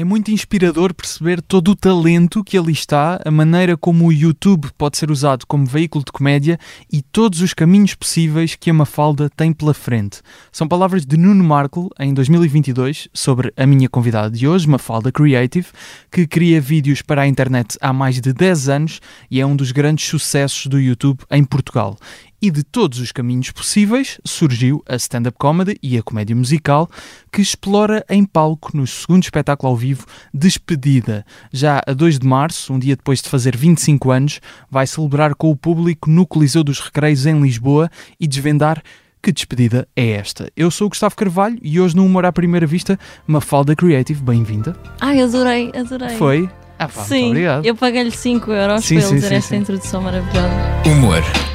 É muito inspirador perceber todo o talento que ali está, a maneira como o YouTube pode ser usado como veículo de comédia e todos os caminhos possíveis que a Mafalda tem pela frente. São palavras de Nuno Markle em 2022 sobre a minha convidada de hoje, Mafalda Creative, que cria vídeos para a internet há mais de 10 anos e é um dos grandes sucessos do YouTube em Portugal e de todos os caminhos possíveis surgiu a stand-up comedy e a comédia musical, que explora em palco no segundo espetáculo ao vivo Despedida. Já a 2 de março, um dia depois de fazer 25 anos, vai celebrar com o público no Coliseu dos Recreios em Lisboa e desvendar que despedida é esta? Eu sou o Gustavo Carvalho e hoje no Humor à Primeira Vista, Mafalda Creative, bem-vinda. Ai, adorei, adorei. Foi? Ah, pá, sim, muito obrigado. eu paguei-lhe 5 euros Sim, para ele sim, dizer sim, esta sim. introdução maravilhosa. Humor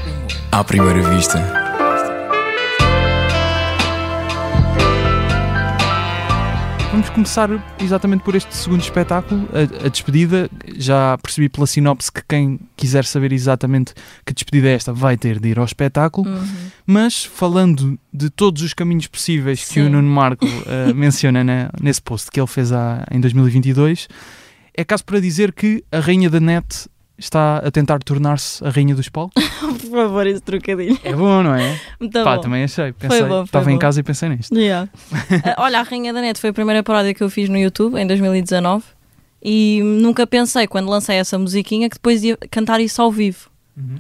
à primeira vista. Vamos começar exatamente por este segundo espetáculo, a, a despedida. Já percebi pela sinopse que quem quiser saber exatamente que despedida é esta vai ter de ir ao espetáculo. Uhum. Mas falando de todos os caminhos possíveis que o Sim. Nuno Marco eh, menciona na- nesse post que ele fez há- em 2022, é caso para dizer que a rainha da net está a tentar tornar-se a rainha dos palcos. Por favor, esse trocadilho. É bom, não é? Muito Pá, bom. também achei. Pensei, bom, foi estava em bom. casa e pensei nisto. Yeah. Ah, olha, a Rainha da Net foi a primeira paródia que eu fiz no YouTube em 2019 e nunca pensei, quando lancei essa musiquinha, que depois ia cantar isso ao vivo.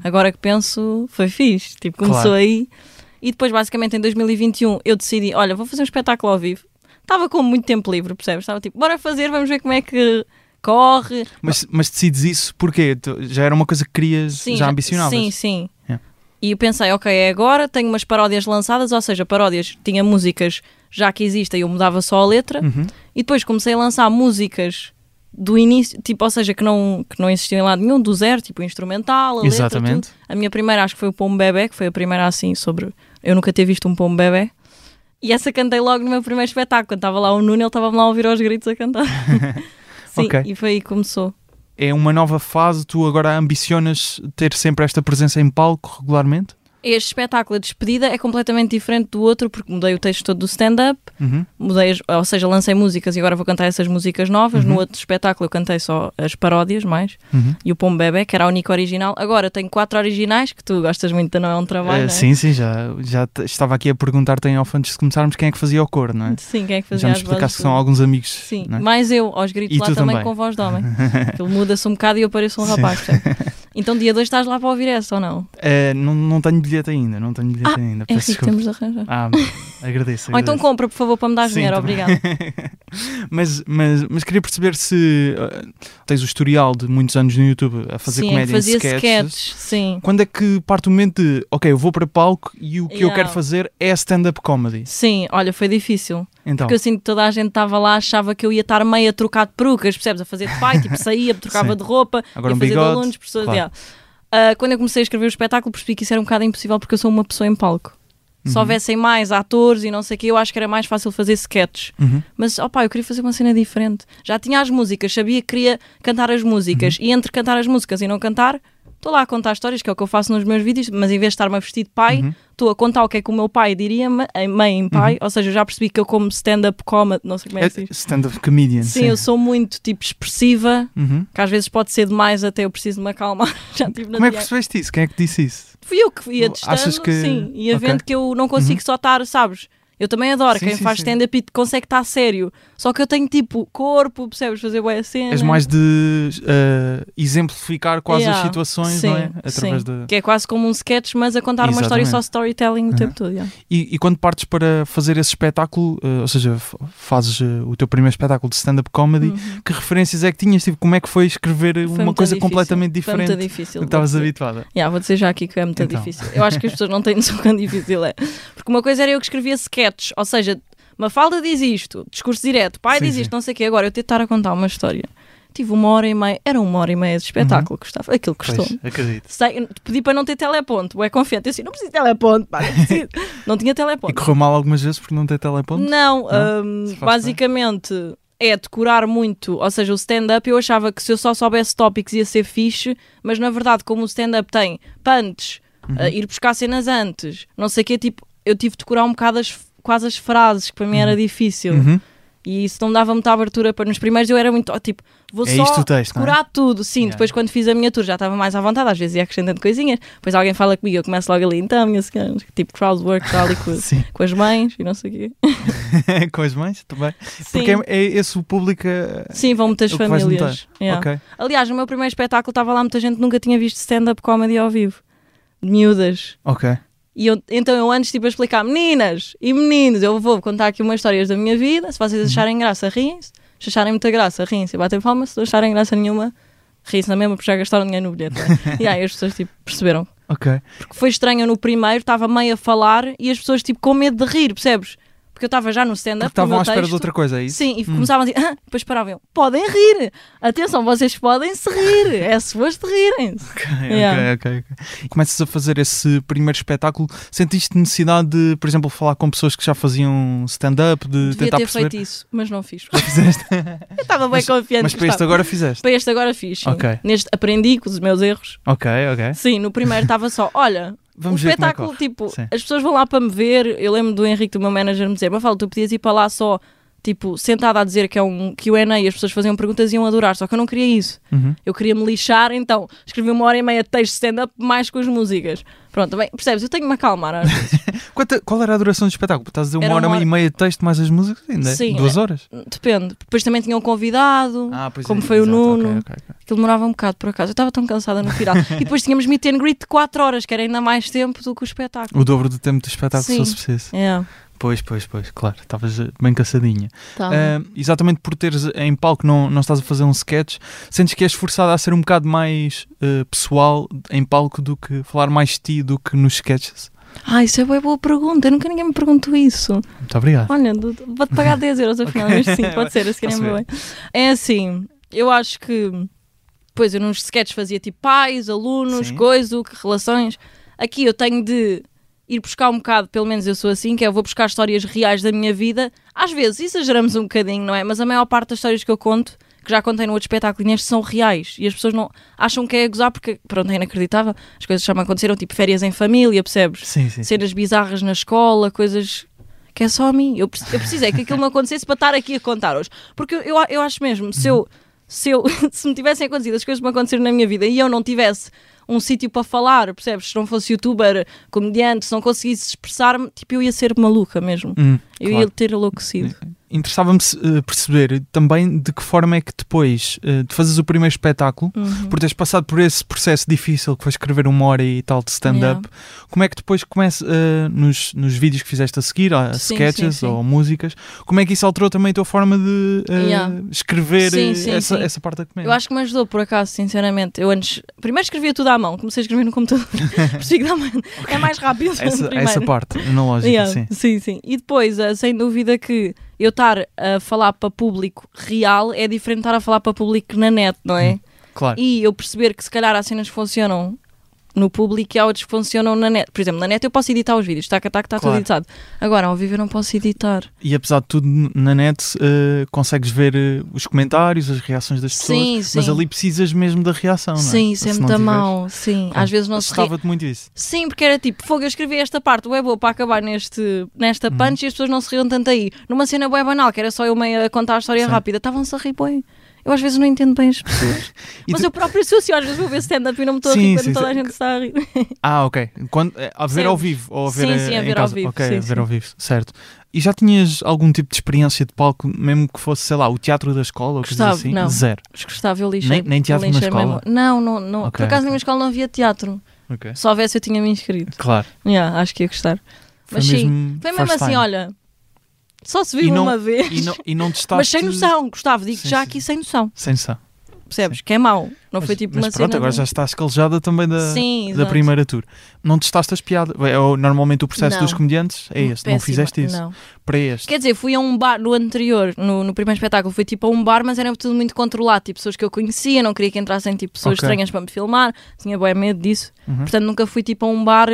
Agora que penso, foi fixe. Tipo, começou Claro. aí. E depois, basicamente, em 2021, eu decidi: olha, vou fazer um espetáculo ao vivo. Estava com muito tempo livre, percebes? Estava tipo, bora fazer, vamos ver como é que corre. Mas, mas decides isso porque já era uma coisa que querias, já ambicionavas. Sim, sim. Yeah. E eu pensei, ok, é agora, tenho umas paródias lançadas, ou seja, paródias, tinha músicas já que existem, eu mudava só a letra, Uhum. e depois comecei a lançar músicas do início, tipo, ou seja, que não, que não existiam em lado nenhum, do zero, tipo instrumental, a letra, Exatamente. tudo. A minha primeira acho que foi o Pombo Bebé, que foi a primeira assim sobre eu nunca ter visto um Pombo Bebé. E essa cantei logo no meu primeiro espetáculo, quando estava lá o Nuno, ele estava-me lá a ouvir aos gritos a cantar. Sim, Ok. e foi aí que começou. É uma nova fase, tu agora ambicionas ter sempre esta presença em palco regularmente? Este espetáculo, a despedida, é completamente diferente do outro, porque mudei o texto todo do stand-up, Uhum. mudei, ou seja, lancei músicas e agora vou cantar essas músicas novas. Uhum. No outro espetáculo eu cantei só as paródias mais, Uhum. e o Pombo Bebé, que era a única original. Agora tenho quatro originais, que tu gostas muito de Não é um Trabalho, não é? Sim, sim, já, já estava aqui a perguntar-te em off antes de começarmos quem é que fazia o coro, não é? Sim, quem é que fazia Já me as explicaste que são alguns amigos. Sim, é? mais eu, aos gritos E lá também, também. com voz de homem. Aquilo muda-se um bocado e eu pareço um Sim. rapaz? Então dia 2 estás lá para ouvir essa ou não? Eh, não, não tenho bilhete ainda, não tenho bilhete Ah, ainda. É Peço desculpa. temos de arranjar. Ah, agradeço. Ou então agradeço. compra, por favor, para me dar Sim, dinheiro, também. obrigado. mas, mas, mas queria perceber se eh, tens o historial de muitos anos no YouTube a fazer sim, comédia fazia em sketches. sketches, sim. Quando é que parte o momento de, ok, eu vou para palco e o que eu Yeah. quero fazer é stand-up comedy? Sim, olha, foi difícil. Então, Porque eu sinto que toda a gente estava lá, achava que eu ia estar meio a trocar de perucas, percebes? A fazer de pai, tipo, saía, trocava de roupa, Agora ia um fazer de bigode, alunos, pessoas. claro. yeah. Ah, quando eu comecei a escrever o espetáculo, percebi que isso era um bocado impossível porque eu sou uma pessoa em palco. Se Uhum. houvessem mais atores e não sei o quê, eu acho que era mais fácil fazer sketches. Uhum. Mas, opá, eu queria fazer uma cena diferente. Já tinha as músicas, sabia que queria cantar as músicas. Uhum. E entre cantar as músicas e não cantar, estou lá a contar histórias, que é o que eu faço nos meus vídeos, mas em vez de estar-me a vestir de pai, Uhum. estou a contar o que é que o meu pai diria, mãe em pai. Ou seja, eu já percebi que eu como stand-up comedy, não sei como é que É stand-up comedian. Sim, eu sou muito, tipo, expressiva, Uhum. que às vezes pode ser demais, até eu preciso me acalmar. já tive na Como é que percebeste isso? Quem é que disse isso? Fui eu que ia testando, Achas que- sim, ia Ok. vendo que eu não consigo só estar, sabes? Eu também adoro Sim, quem sim, faz stand-up e consegue estar sério. Só que eu tenho tipo corpo, percebes? Fazer boa cena. És mais de eh, exemplificar quase Yeah, as situações, sim, não é? Através sim. de... Que é quase como um sketch, mas a contar uma história só Exatamente. storytelling o Uhum. tempo todo. yeah. E, e quando partes para fazer esse espetáculo, eh, ou seja, fazes eh, o teu primeiro espetáculo de stand-up comedy, Uhum. que referências é que tinhas? Tipo, como é que foi escrever Foi uma muito coisa difícil. completamente Foi diferente muito do difícil. estavas habituada? Yeah, vou dizer já aqui que é muito Então. difícil. Eu acho que as pessoas não têm noção quão difícil é. Porque uma coisa era eu que escrevia sketches, ou seja, Mafalda diz isto, discurso direto, pai Sim, diz sim. isto, não sei o quê. Agora eu tentar a contar uma história. Tive uma hora e meia, era uma hora e meia de espetáculo, Gustavo. Aquilo custou. Pois, acredito. Sei, pedi para não ter teleponto, é confiante. Eu assim, não preciso de teleponto, pá, não não tinha E teleponto. correu mal algumas vezes porque não tem teleponto? Não, Não? hum, basicamente é decorar muito, ou seja, o stand-up eu achava que se eu só soubesse tópicos ia ser fixe, mas na verdade como o stand-up tem punch, Uhum. uh, ir buscar cenas antes, não sei o quê, tipo, eu tive de decorar um bocado as, quase as frases, que para mim era difícil. Uhum. E isso não dava muita abertura para nos primeiros eu era muito tipo, vou É só texto, não é? tudo. Sim, Yeah. depois quando fiz a minha tour já estava mais à vontade, às vezes ia acrescentando coisinhas. Depois alguém fala comigo, eu começo logo ali, então, minha senhora, tipo crowdwork, tal e com, com as mães e não sei o quê. Com as mães também. Sim, Porque é, é esse o público. eh, Sim vão muitas famílias. Yeah. Ok. Aliás, no meu primeiro espetáculo estava lá muita gente que nunca tinha visto stand-up comedy ao vivo. De miúdas. Ok. E eu, então eu antes tipo a explicar, meninas e meninos, eu vou contar aqui umas histórias da minha vida, se vocês acharem graça, riem-se, se acharem muita graça, riem-se, batem palmas, se não acharem graça nenhuma, riem-se na mesma porque já gastaram dinheiro no bilhete. é? e aí as pessoas tipo perceberam. Ok. Porque foi estranho no primeiro, estava meio a falar e as pessoas tipo com medo de rir, percebes? Porque eu estava já no stand-up. estavam à espera de texto. outra coisa, é isso? Sim, e Hum. começavam a dizer, ah, depois paravam, podem rir, atenção, vocês podem se rir, é suposto rirem-se. Ok, Yeah. ok, ok, ok. Começas a fazer esse primeiro espetáculo. Sentiste necessidade de, por exemplo, falar com pessoas que já faziam stand-up, de Devia tentar ter perceber? feito isso, mas não fiz. Fizeste? Eu estava bem Mas- confiante. Mas para este agora fizeste. Para este agora fiz, sim. Ok. Neste aprendi com os meus erros. Ok, ok. Sim, no primeiro estava só, olha, Vamos o é espetáculo, corre. tipo, Sim. as pessoas vão lá para me ver. Eu lembro do Henrique, do meu manager, me dizer, mas fala, tu podias ir para lá só, tipo, sentada a dizer que é um QA e as pessoas faziam perguntas e iam adorar, só que eu não queria isso. Uhum. Eu queria me lixar, então escrevi uma hora e meia de texto stand-up mais com as músicas. Pronto, bem, percebes? Eu tenho que me acalmar às vezes. Quanta- qual era a duração do espetáculo? Estás a dizer uma hora, uma hora- e meia de texto mais as músicas? Ainda é? Sim, Duas horas? Depende. Depois também tinha um convidado. Ah, Como é, foi o exato, Nuno. ok, ok, ok. Aquilo demorava um bocado, por acaso. Eu estava tão cansada no final. e depois tínhamos meet and greet de 4 horas, que era ainda mais tempo do que o espetáculo. O dobro do tempo do espetáculo, se Sim. fosse preciso. É, Pois, pois, pois, claro. Estavas eh, bem cansadinha. tá. Ah, exatamente por teres em palco, não, não estás a fazer um sketch, sentes que és forçada a ser um bocado mais eh, pessoal em palco do que falar mais de ti do que nos sketches? Ah, isso é uma boa pergunta. Nunca ninguém me perguntou isso. Muito obrigado. Olha, vou-te pagar 10 euros afinal, Ok. mas sim, pode ser, se calhar é bem. É assim, eu acho que. Pois eu nos sketches fazia tipo pais, alunos, Sim. coisa, que relações. Aqui eu tenho de ir buscar um bocado, pelo menos eu sou assim, que é eu vou buscar histórias reais da minha vida. Às vezes exageramos um bocadinho, não é? Mas a maior parte das histórias que eu conto, que já contei no outro espetáculo e neste, são reais. E as pessoas não acham que é gozar porque, pronto, é inacreditável. As coisas já me aconteceram, tipo férias em família, percebes? Sim, sim. cenas bizarras na escola, coisas que é só a mim. Eu, eu precisei que aquilo me acontecesse para estar aqui a contar hoje. Porque eu, eu, eu acho mesmo, se eu, se eu se me tivessem acontecido as coisas que me aconteceram na minha vida e eu não tivesse um sítio para falar, percebes? Se não fosse youtuber, comediante, se não conseguisse expressar-me, tipo, eu ia ser maluca mesmo. Hum, Eu claro. ia ter enlouquecido. Interessava-me eh, perceber também de que forma é que depois eh, de fazeres o primeiro espetáculo, Uhum. por teres passado por esse processo difícil que foi escrever uma hora e tal de stand-up, como é que depois começa eh, nos, nos vídeos que fizeste a seguir, a Sim, sketches sim, sim. ou músicas, como é que isso alterou também a tua forma de Yeah. escrever essa, essa parte da comédia? Eu acho que me ajudou, por acaso, sinceramente. Eu antes. Primeiro escrevia tudo à mão, comecei a escrever no computador. Percebi que dá mais- é mais rápido. essa, essa parte analógica, Yeah, sim. sim, sim. E depois, sem dúvida que eu estar a falar para público real é diferente de estar a falar para público na net, não é? Claro. E eu perceber que se calhar há cenas que funcionam no público e há outras que funcionam na net. Por exemplo, na net eu posso editar os vídeos, taca, taca, está Claro. tudo editado. Agora, ao vivo eu não posso editar. E apesar de tudo, na net eh, consegues ver eh, os comentários, as reações das pessoas, Sim, sim. mas ali precisas mesmo da reação, não é? Sim, isso é Se muito não tiveres- mau. Sim, Claro. às vezes não se ri. Assustava-te muito isso. Sim, porque era tipo, fogo, eu escrevi esta parte, é boa para acabar neste, nesta Uhum. punch e as pessoas não se riam tanto aí. Numa cena bué banal, que era só eu meio a contar a história Sim. rápida, estavam-se a rir bem. Eu às vezes não entendo bem as pessoas. Mas tu- eu próprio sou assim, às vezes vou ver stand-up e não me estou a rir quando sim, toda a gente está a rir. Ah, ok. Quando, eh, a ver Sim. ao vivo ou a ver, Sim, eh, sim, a ver ao vivo, Ok, sim, a ver sim. ao vivo, certo. E já tinhas algum tipo de experiência de palco, mesmo que fosse, sei lá, o teatro da escola ou coisa Gostava, assim? não. Zero. Gostava, eu lixei. Nem- nem teatro eu na lixei escola? mesmo. Não, não, não. Ok, Por acaso na ok. minha escola não havia teatro. Ok. Se houvesse eu tinha me inscrito. Claro. Yeah, acho que ia gostar. Foi Mas sim, mesmo, Foi mesmo assim, time. olha, só se vive não- uma vez. E não, e não testaste... Mas sem noção, Gustavo, digo Sim, já sim. aqui sem noção. Sem noção. Percebes? Que é mau. Não mas, foi tipo mas uma pronto, agora de- já estás calejada também da, Sim, da primeira tour. Não testaste as piadas? É, normalmente o processo Não. dos comediantes é este. Não fizeste isso? Não. Para este. Quer dizer, fui a um bar no anterior, no, no primeiro espetáculo, fui tipo a um bar, mas era tudo muito controlado, tipo pessoas que eu conhecia, não queria que entrassem tipo pessoas Ok. estranhas para me filmar, tinha bem medo disso. Uhum. Portanto, nunca fui tipo a um bar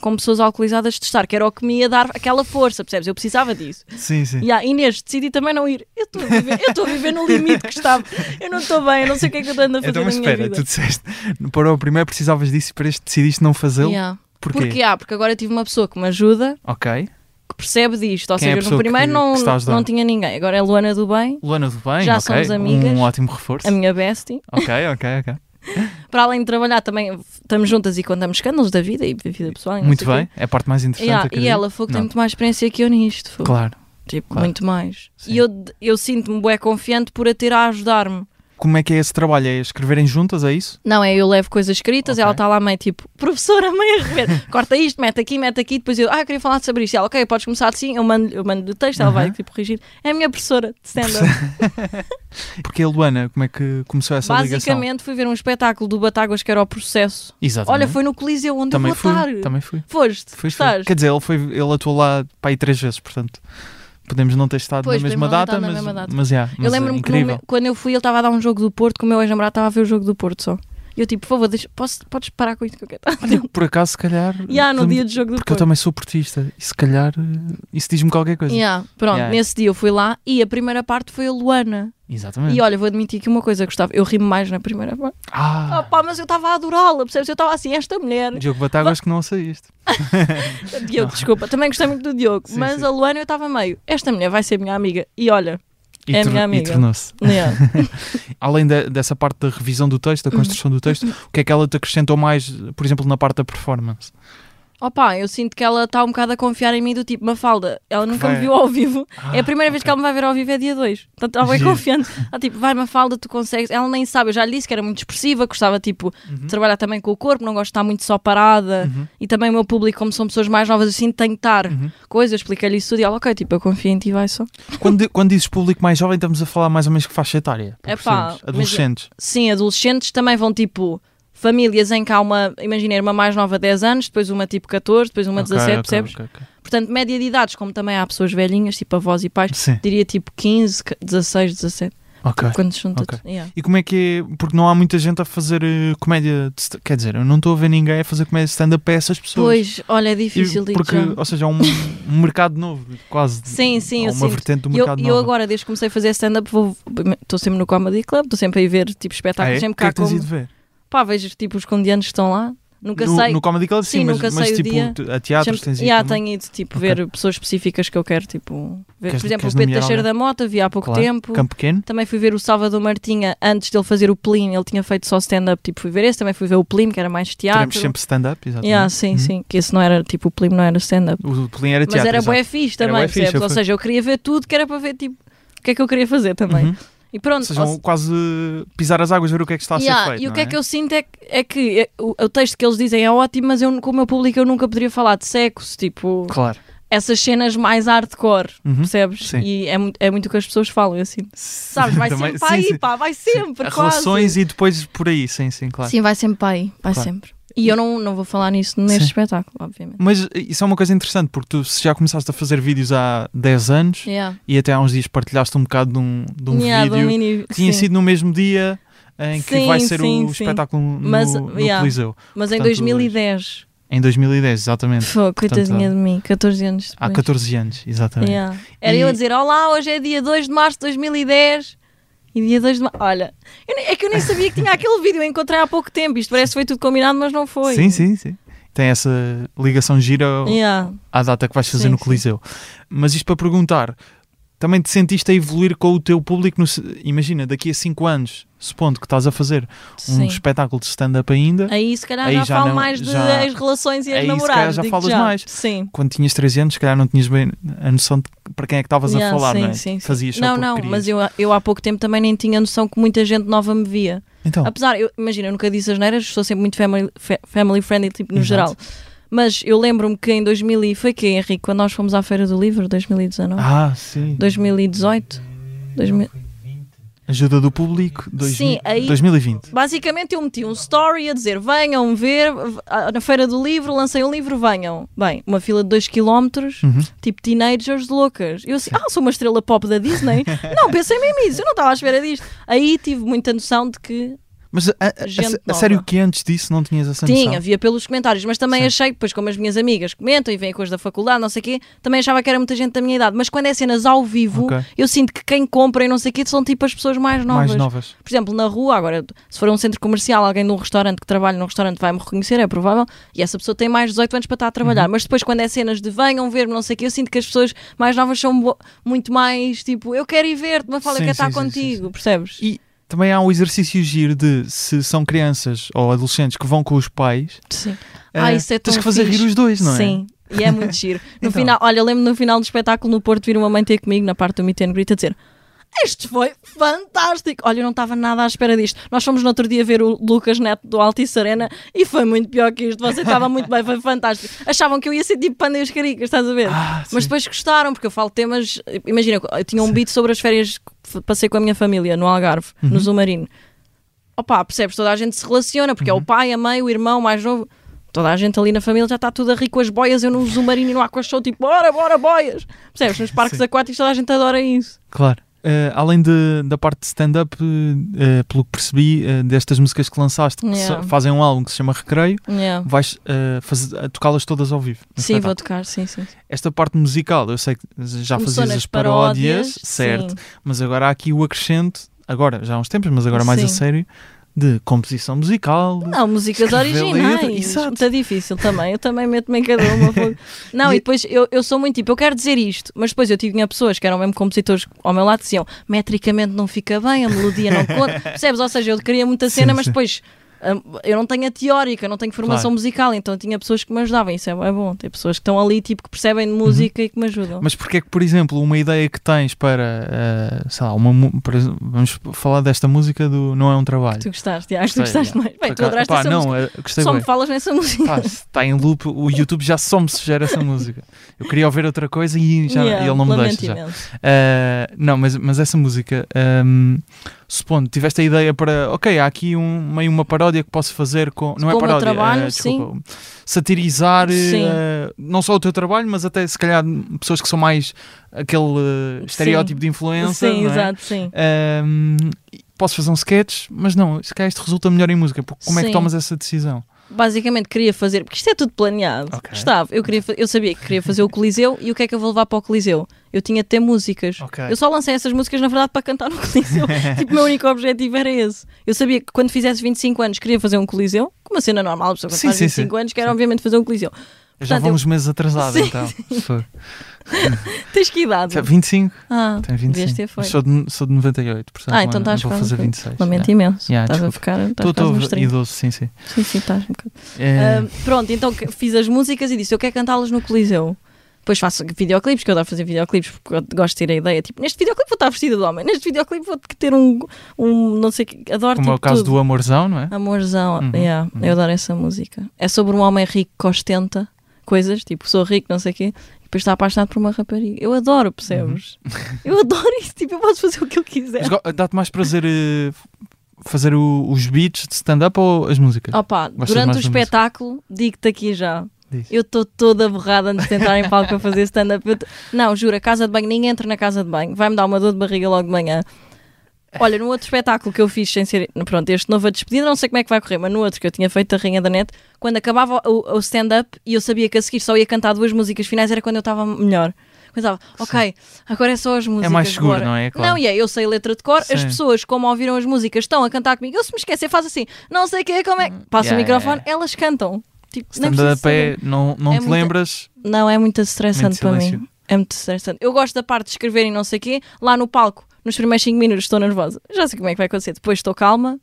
com pessoas alcoolizadas testar, que era o que me ia dar aquela força, percebes? Eu precisava disso. Sim, sim. Yeah, e neste decidi também não ir. Eu estou a viver, eu estou a viver no limite que estava. Eu não estou bem, eu não sei o que é que eu estou andando a fazer Então, mas na minha espera, vida. tu disseste, para o primeiro precisavas disso e para este decidiste não fazê-lo? Yeah. Porquê? Porque, ah, porque agora tive uma pessoa que me ajuda Ok. que percebe disto. Ou Quem é seja, pessoa no primeiro que- não, que não tinha ninguém. Agora é Luana do Bem, Luana do Bem, Já ok. somos amigas. Um ótimo reforço. a minha bestie. Ok, ok, ok. Para além de trabalhar, também estamos juntas e contamos escândalos da vida e da vida pessoal. Muito bem, quê. é a parte mais interessante. Yeah, e ela foi que tem muito mais experiência que eu nisto. foi. Claro. Tipo, claro. muito mais. Sim. E eu, eu sinto-me bué confiante por a ter a ajudar-me. Como é que é esse trabalho? É escreverem juntas, é isso? Não, é eu levo coisas escritas Ok. ela está lá meio tipo, professora, meio. Corta isto, mete aqui, mete aqui. Depois eu, ah, queria falar sobre isto. E ela, ok, podes começar assim. Eu mando, eu mando o texto, ela vai Uhum. tipo corrigir. É a minha professora de stand-up. Porque a Luana, como é que começou essa ligação? Basicamente, fui ver um espetáculo do Batáguas que era o processo. Exatamente. Olha, foi no Coliseu onde também eu fui, vou estar. também fui. Foste, Fui, fui. estás? Quer dizer, ele, foi, ele atuou lá para aí três vezes, portanto podemos não ter estado Pois, na mesma data, estar na mas, mesma data. mas, yeah, Eu mas é lembro-me que no incrível. meu- quando eu fui, ele estava a dar um jogo do Porto, que o meu ex-namorado estava a ver o jogo do Porto só. E eu tipo, por favor, deixa, posso, podes parar com isto que eu quero estar. Olha, por acaso, se calhar. Yeah, no dia do jogo do Porque eu também sou portista e se calhar eh, isso diz-me qualquer coisa. Yeah, pronto, Yeah. nesse dia eu fui lá e a primeira parte foi a Luana. Exatamente. E olha, vou admitir que uma coisa gostava, eu ri-me mais na primeira parte. Ah Ah, pá, mas eu estava a adorá-la, percebes? Eu estava assim, esta mulher. Diogo Bataga, acho que não isto. Diogo, desculpa, também gostei muito do Diogo, Sim, mas sim. a Luana eu estava meio, esta mulher vai ser minha amiga. E olha, E, É minha e amiga. tornou-se. yeah. Além de- dessa parte da revisão do texto, da construção do texto, o que é que ela te acrescentou mais, por exemplo, na parte da performance? Opa, eu sinto que ela está um bocado a confiar em mim do tipo, Mafalda, ela nunca vai- me viu ao vivo. Ah, é a primeira vez que ela me vai ver ao vivo é dia 2. Portanto, ela bem Giro. confiante. Ela tipo, vai Mafalda, tu consegues. Ela nem sabe, eu já lhe disse que era muito expressiva, gostava tipo Uhum. de trabalhar também com o corpo, não gosto de estar muito só parada. Uhum. E também o meu público, como são pessoas mais novas, assim, tem que estar Uhum. coisas. Expliquei-lhe isso tudo e ela, ok, tipo, eu confio em ti, vai só. Quando, quando dizes público mais jovem, estamos a falar mais ou menos que faixa etária. Epá, percebermos. Adolescentes. Sim, adolescentes também vão tipo. Famílias em que há uma, imaginei, uma mais nova 10 anos, depois uma tipo 14, depois uma Ok, 17, ok, percebes? ok, ok. Portanto, média de idades, como também há pessoas velhinhas, tipo avós e pais, Sim, diria tipo 15, 16, 17, ok. quando são Ok. todos. Yeah. E como é que é? Porque não há muita gente a fazer eh, comédia. de Quer dizer, eu não estou a ver ninguém a fazer comédia de stand-up para essas pessoas. Pois, olha, é E difícil de porque, ou seja, há um, um mercado novo, quase. Sim, sim, eu uma sinto. vertente do E eu, mercado e eu novo. agora, desde que comecei a fazer stand-up, vou- estou sempre no Comedy Club, estou sempre a ir ver tipo Ah, espetáculos, é? O sempre que é cá que tens como. ido ver? Pá, vejo tipo os comediantes que estão lá. Nunca no, sei. no Comedy Club, sim, Sim, mas, nunca mas sei tipo, dia. a teatros Sempre- tens ido yeah, também? tenho ido tipo Ok. ver pessoas específicas que eu quero tipo ver. Queres- Por exemplo, o Pedro Teixeira da Mota, vi há pouco Claro. tempo. Campo Pequeno? Também fui ver o Salvador Martinha antes dele fazer o Plim, ele tinha feito só stand-up, tipo, fui ver esse, também fui ver o Plim, que era mais teatro. Teremos sempre stand-up, exatamente. Yeah, sim, Uhum. sim, que esse não era, tipo, o Plim não era stand-up. O Pelin era Mas teatro. era exato. bué fixe Era também, bué fixe, Ou seja, eu queria ver tudo que era para ver, tipo, o que é que eu queria fazer também. Uhum. E pronto, Ou seja, ou- quase pisar as águas, ver o que é que está a Yeah, ser feito. e o que é que eu sinto é que, é que é- o, o texto que eles dizem é ótimo, mas eu, com o meu público eu nunca poderia falar de sexo, tipo, Claro. essas cenas mais hardcore, Uhum. percebes? Sim. E é, é muito o que as pessoas falam, eu sinto. Sabes, vai Também- sempre para aí, pá, vai sempre, quase. Relações e depois por aí, sim, sim, claro. Sim, vai sempre para aí, vai Claro. sempre. E eu não, não vou falar nisso neste Sim. espetáculo, obviamente. Mas isso é uma coisa interessante, porque tu se já começaste a fazer vídeos há 10 anos Yeah. e até há uns dias partilhaste um bocado de um, de um Yeah, de um vídeo mini- que tinha sim. sido no mesmo dia em que Sim, vai ser sim, o sim. espetáculo no, Mas, no yeah. Coliseu. Mas em portanto, 2010. Em 2010, exatamente. Pô, coitadinha de mim, 14 anos Há depois. 14 anos, exatamente. Yeah. Era E- eu a dizer: Olá, hoje é dia 2 de março de 2010. E dia 2 de março. Olha, nem- é que eu nem sabia que tinha aquele vídeo, eu encontrei há pouco tempo. Isto parece que foi tudo combinado, mas não foi. Sim, sim, sim. Tem essa ligação gira Yeah. à data que vais fazer Sim, no sim. Coliseu. Mas isto para perguntar, também te sentiste a evoluir com o teu público? no se- imagina, daqui a 5 anos, supondo que estás a fazer um Sim. espetáculo de stand-up ainda, Aí se calhar Aí já, já falo não- mais de já- ex-relações e aí se ex-namorados. calhar já falas mais. Sim. quando tinhas 13 anos, se calhar não tinhas bem a noção de para quem é que estavas Yeah, a falar, sim, não é? sim, sim. Fazias Não, não, querias. mas eu, eu há pouco tempo também nem tinha noção que muita gente nova me via. Então, Apesar, eu, imagina, eu nunca disse as neiras, sou sempre muito family, fa- family friendly, tipo, no Exato. geral. Mas eu lembro-me que em 2000, e- foi que, Henrique, quando nós fomos à Feira do Livro, 2019? ah, sim. 2018? 2000. Ajuda do público, dois, Sim, aí- 2020. Basicamente eu meti um story a dizer venham ver, ah, na Feira do Livro lancei um livro, venham. Bem, uma fila de 2 km, Uhum. tipo teenagers loucas. Eu assim, ah, sou uma estrela pop da Disney? não, pensei mesmo isso, eu não estava à espera disto. Aí tive muita noção de que Mas a, a- a- sério que antes disso não tinhas essa Tinha, noção? via pelos comentários, mas também Sim. achei, depois como as minhas amigas comentam e vêm coisas da faculdade, não sei o quê, também achava que era muita gente da minha idade. Mas quando é cenas ao vivo, Ok. eu sinto que quem compra e não sei o quê são tipo as pessoas mais novas. Mais novas. Por exemplo, na rua, agora, se for um centro comercial, alguém de um restaurante que trabalha num restaurante vai-me reconhecer, é provável, e essa pessoa tem mais de 18 anos para estar a trabalhar. Uhum. Mas depois, quando é cenas de venham ver-me, não sei o quê, eu sinto que as pessoas mais novas são muito mais tipo, eu quero ir ver-te, mas fala Sim, estar sim, sim, contigo, sim, percebes? E também há um exercício giro de se são crianças ou adolescentes que vão com os pais, Sim. eh, Ah, isso é tão tens que fazer fixe. rir os dois, não é? Sim. E é muito giro. No Então. final, olha, lembro no final do espetáculo no Porto vir uma mãe ter comigo na parte do meet and greet a dizer isto foi fantástico. Olha, eu não estava nada à espera disto. Nós fomos no outro dia ver o Lucas Neto do Altice Arena e foi muito pior que isto. Você estava muito bem, foi fantástico. Achavam que eu ia ser tipo panda e as caricas, estás a ver? Ah, Mas sim. depois gostaram, porque eu falo temas. Imagina, eu tinha um beat sobre as férias que passei com a minha família no Algarve, Uhum. no Zumarino. Opa, percebes? Toda a gente se relaciona, porque é Uhum. o pai, a mãe, o irmão mais novo. Toda a gente ali na família já está tudo a rir com as boias. Eu no Zumarino e no Aqua Show, tipo, bora, bora, boias. Percebes? Nos parques Sim. aquáticos toda a gente adora isso. Claro. Eh, além de- da parte de stand-up, eh, pelo que percebi, eh, destas músicas que lançaste, que Yeah. fazem um álbum que se chama Recreio, Yeah. vais a tocá-las todas ao vivo. Sim, vou tocar, sim, sim. Esta parte musical, eu sei que já Começou fazias as paródias, paródias, certo, sim. mas agora há aqui o acrescento, agora já há uns tempos, mas agora mais a Sim. sério, de composição musical. Não, músicas originais. Muito difícil também. Eu também meto-me em cada uma. Não, E- e depois eu, eu sou muito tipo, eu quero dizer isto, mas depois eu tinha pessoas que eram mesmo compositores ao meu lado que diziam metricamente não fica bem, a melodia não conta. Percebes? Ou seja, eu queria muita cena, Sim, mas sim. depois. hum, Eu não tenho a teórica, não tenho formação Claro. musical, então tinha pessoas que me ajudavam. Isso é, bom. Tem pessoas que estão ali, tipo, que percebem de música e que me ajudam. Mas porque é que, por exemplo, uma ideia que tens para, eh, sei lá, uma, exemplo, vamos falar desta música do Não é um trabalho. Tu gostaste, acho que tu gostaste já. mais. Bem, tu adoraste essa não, música. gostei Só bem. me falas nessa música. Pá, está em loop, o YouTube já só me sugere essa música. Eu queria ouvir outra coisa e, já, Yeah, e ele não me deixa. Uh, não, mas, mas essa música, um, supondo, tiveste a ideia para, ok, há aqui um, meio uma paródia que posso fazer com, não Com é paródia, trabalho, uh, desculpa, satirizar Sim. uh, não só o teu trabalho, mas até se calhar pessoas que são mais aquele uh, estereótipo de influência. Sim, é? exato, sim. Um, posso fazer um sketch, mas não, se calhar isto resulta melhor em música. Como é que Sim. tomas essa decisão? Basicamente queria fazer, porque isto é tudo planeado. Ok. Gustavo, eu, queria, eu sabia que queria fazer o Coliseu e o que é que eu vou levar para o Coliseu? Eu tinha de ter músicas. Ok. Eu só lancei essas músicas, na verdade, para cantar no Coliseu. tipo, o meu único objetivo era esse. Eu sabia que quando fizesse 25 anos queria fazer um Coliseu, com uma cena normal, a pessoa quando Sim, faz sim, 25 sim. anos quer obviamente fazer um Coliseu. Já Portanto, vou eu- uns meses atrasado, Sim. então. Foi. Tens que idade? 25? Ah, Tenho devias 25. ter feito. sou de, sou de 98, portanto Ah, então não- estás vou fazer feito. 26. Lamento imenso. Yeah, estás a ficar, Estou quase nos estou 30. idoso, sim, sim. Sim, sim, estás um bocado. É, Ah, pronto, então fiz as músicas e disse: Eu quero cantá-las no Coliseu. Depois faço videoclipes, que eu adoro fazer videoclipes porque eu gosto de ter a ideia. Tipo, neste videoclipe vou estar vestida de homem, neste videoclipe vou ter um, um não sei o que, adoro como é o tipo, caso tudo. do Amorzão, não é? Amorzão, Uhum, yeah, uhum. eu adoro essa música. É sobre um homem rico que ostenta coisas, tipo, sou rico, não sei o quê, e depois está apaixonado por uma rapariga. Eu adoro, percebes? Eu adoro isso, tipo, eu posso fazer o que eu quiser. Uhum. Dá-te mais prazer eh, fazer o- os beats de stand-up ou as músicas? Opa, Gostas durante o espetáculo, digo-te aqui já. Diz. Eu estou toda borrada antes de entrar em palco para fazer stand-up. Não, juro, a casa de banho, ninguém entra na casa de banho. Vai-me dar uma dor de barriga logo de manhã. Olha, no outro espetáculo que eu fiz sem ser. Pronto, este novo a despedida, não sei como é que vai correr, mas no outro que eu tinha feito a Rainha da Net, quando acabava o, o stand-up e eu sabia que a seguir só ia cantar duas músicas finais, era quando eu estava melhor. Estava, ok, agora é só as músicas. É mais seguro, bora. não é? Claro. Não, e é, eu sei letra de cor, as Sim. pessoas, como ouviram as músicas, estão a cantar comigo. Eu se me esquecer, faço assim, não sei o que, como é. Passo Yeah, o microfone, yeah, elas cantam. Tipo, Stand-up é, não, não É te muita- lembras? Não, é muito estressante Muito para mim. É muito estressante. Eu gosto da parte de escrever e não sei o quê. Lá no palco, nos primeiros 5 minutos, estou nervosa. Já sei como é que vai acontecer. Depois estou calma,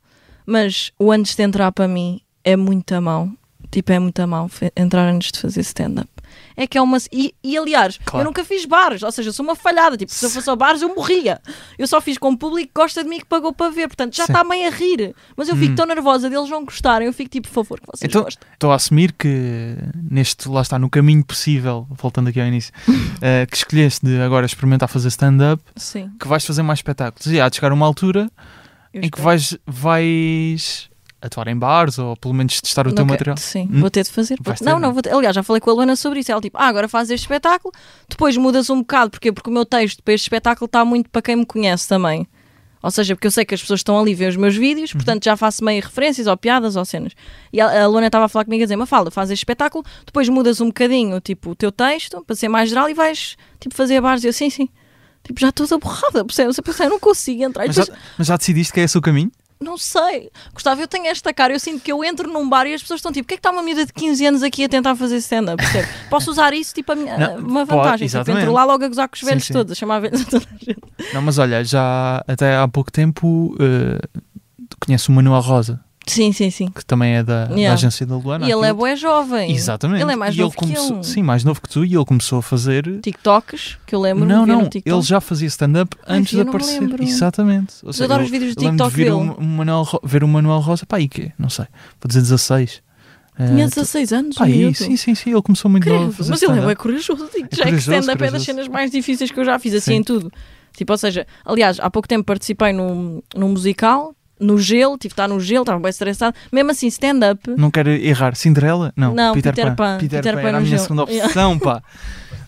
mas o antes de entrar para mim é muito a mão. Tipo, é muito a mão entrar antes de fazer stand-up. É que é uma. E, e, aliás, Claro. eu nunca fiz bares, ou seja, eu sou uma falhada. Tipo, se eu fosse ao bares, eu morria. Eu só fiz com o público que gosta de mim que pagou para ver. Portanto, já está bem a rir. Mas eu fico Hum. tão nervosa deles não gostarem. Eu fico tipo, por favor, que vocês Então- gostem. Estou a assumir que neste, lá está, no caminho possível, voltando aqui ao início, eh, que escolheste de agora experimentar fazer stand-up, que vais fazer mais espetáculos. E há de chegar uma altura eu em que espero. vais, vais atuar em bares ou pelo menos testar o Não teu quero- material. Sim, Hum? vou ter de fazer. Ter, não, não? não, vou ter- aliás, já falei com a Luana sobre isso. Ela tipo, ah, agora fazes este espetáculo, depois mudas um bocado, porquê? Porque o meu texto para este espetáculo está muito para quem me conhece também. Ou seja, porque eu sei que as pessoas estão ali a ver os meus vídeos, Uhum. portanto já faço meio referências ou piadas ou cenas. E a, a Luana estava a falar comigo a dizer: Mafalda, faz este espetáculo, depois mudas um bocadinho tipo, o teu texto para ser mais geral e vais tipo, fazer bares. E eu, sim, sim. Tipo, já estou borrada, percebes? Eu pensei, eu não consigo entrar. E Mas já, depois, mas já decidiste que é esse o caminho? Não sei. Gustavo, eu tenho esta cara. Eu sinto que eu entro num bar e as pessoas estão tipo: o que é que está uma miúda de 15 anos aqui a tentar fazer stand-up? Posso usar isso, tipo, a minha, Não, uma pode, vantagem. tipo, exatamente. entro lá logo a gozar com os Sim, velhos sim. todos, a chamar velhos a toda a gente. Não, mas olha, já até há pouco tempo uh, conheço o Manuel Rosa, Sim, sim, sim. que também é da, da Yeah. agência da Luana. E ele é bué jovem. Exatamente. Ele é mais E novo que começou, eu. Sim, mais novo que tu, e ele começou a fazer. TikToks, que eu lembro Não, não, ele já fazia stand-up antes de aparecer. Exatamente. Ou Eu adoro eu- os vídeos de TikTok de ver dele. o Manuel, ver o Manuel Rosa, pá, aí que Não sei, vou dizer 16. Eh, Tinha 16 anos, Pá, aí, sim, sim, sim, ele começou muito novo Mas ele é corajoso. Digo, É já é que corajoso, stand-up é das cenas mais difíceis que eu já fiz, assim Sim. em tudo. Tipo, ou seja, aliás, há pouco tempo participei num, num musical, no gelo, tive de estar no gelo, estava bem estressado. Mesmo assim, stand-up, Não quero errar. Cinderela? Não, Não, Peter, Peter Pan. Pan. Peter, Peter Pan Pan era a minha gelo. segunda opção, pá.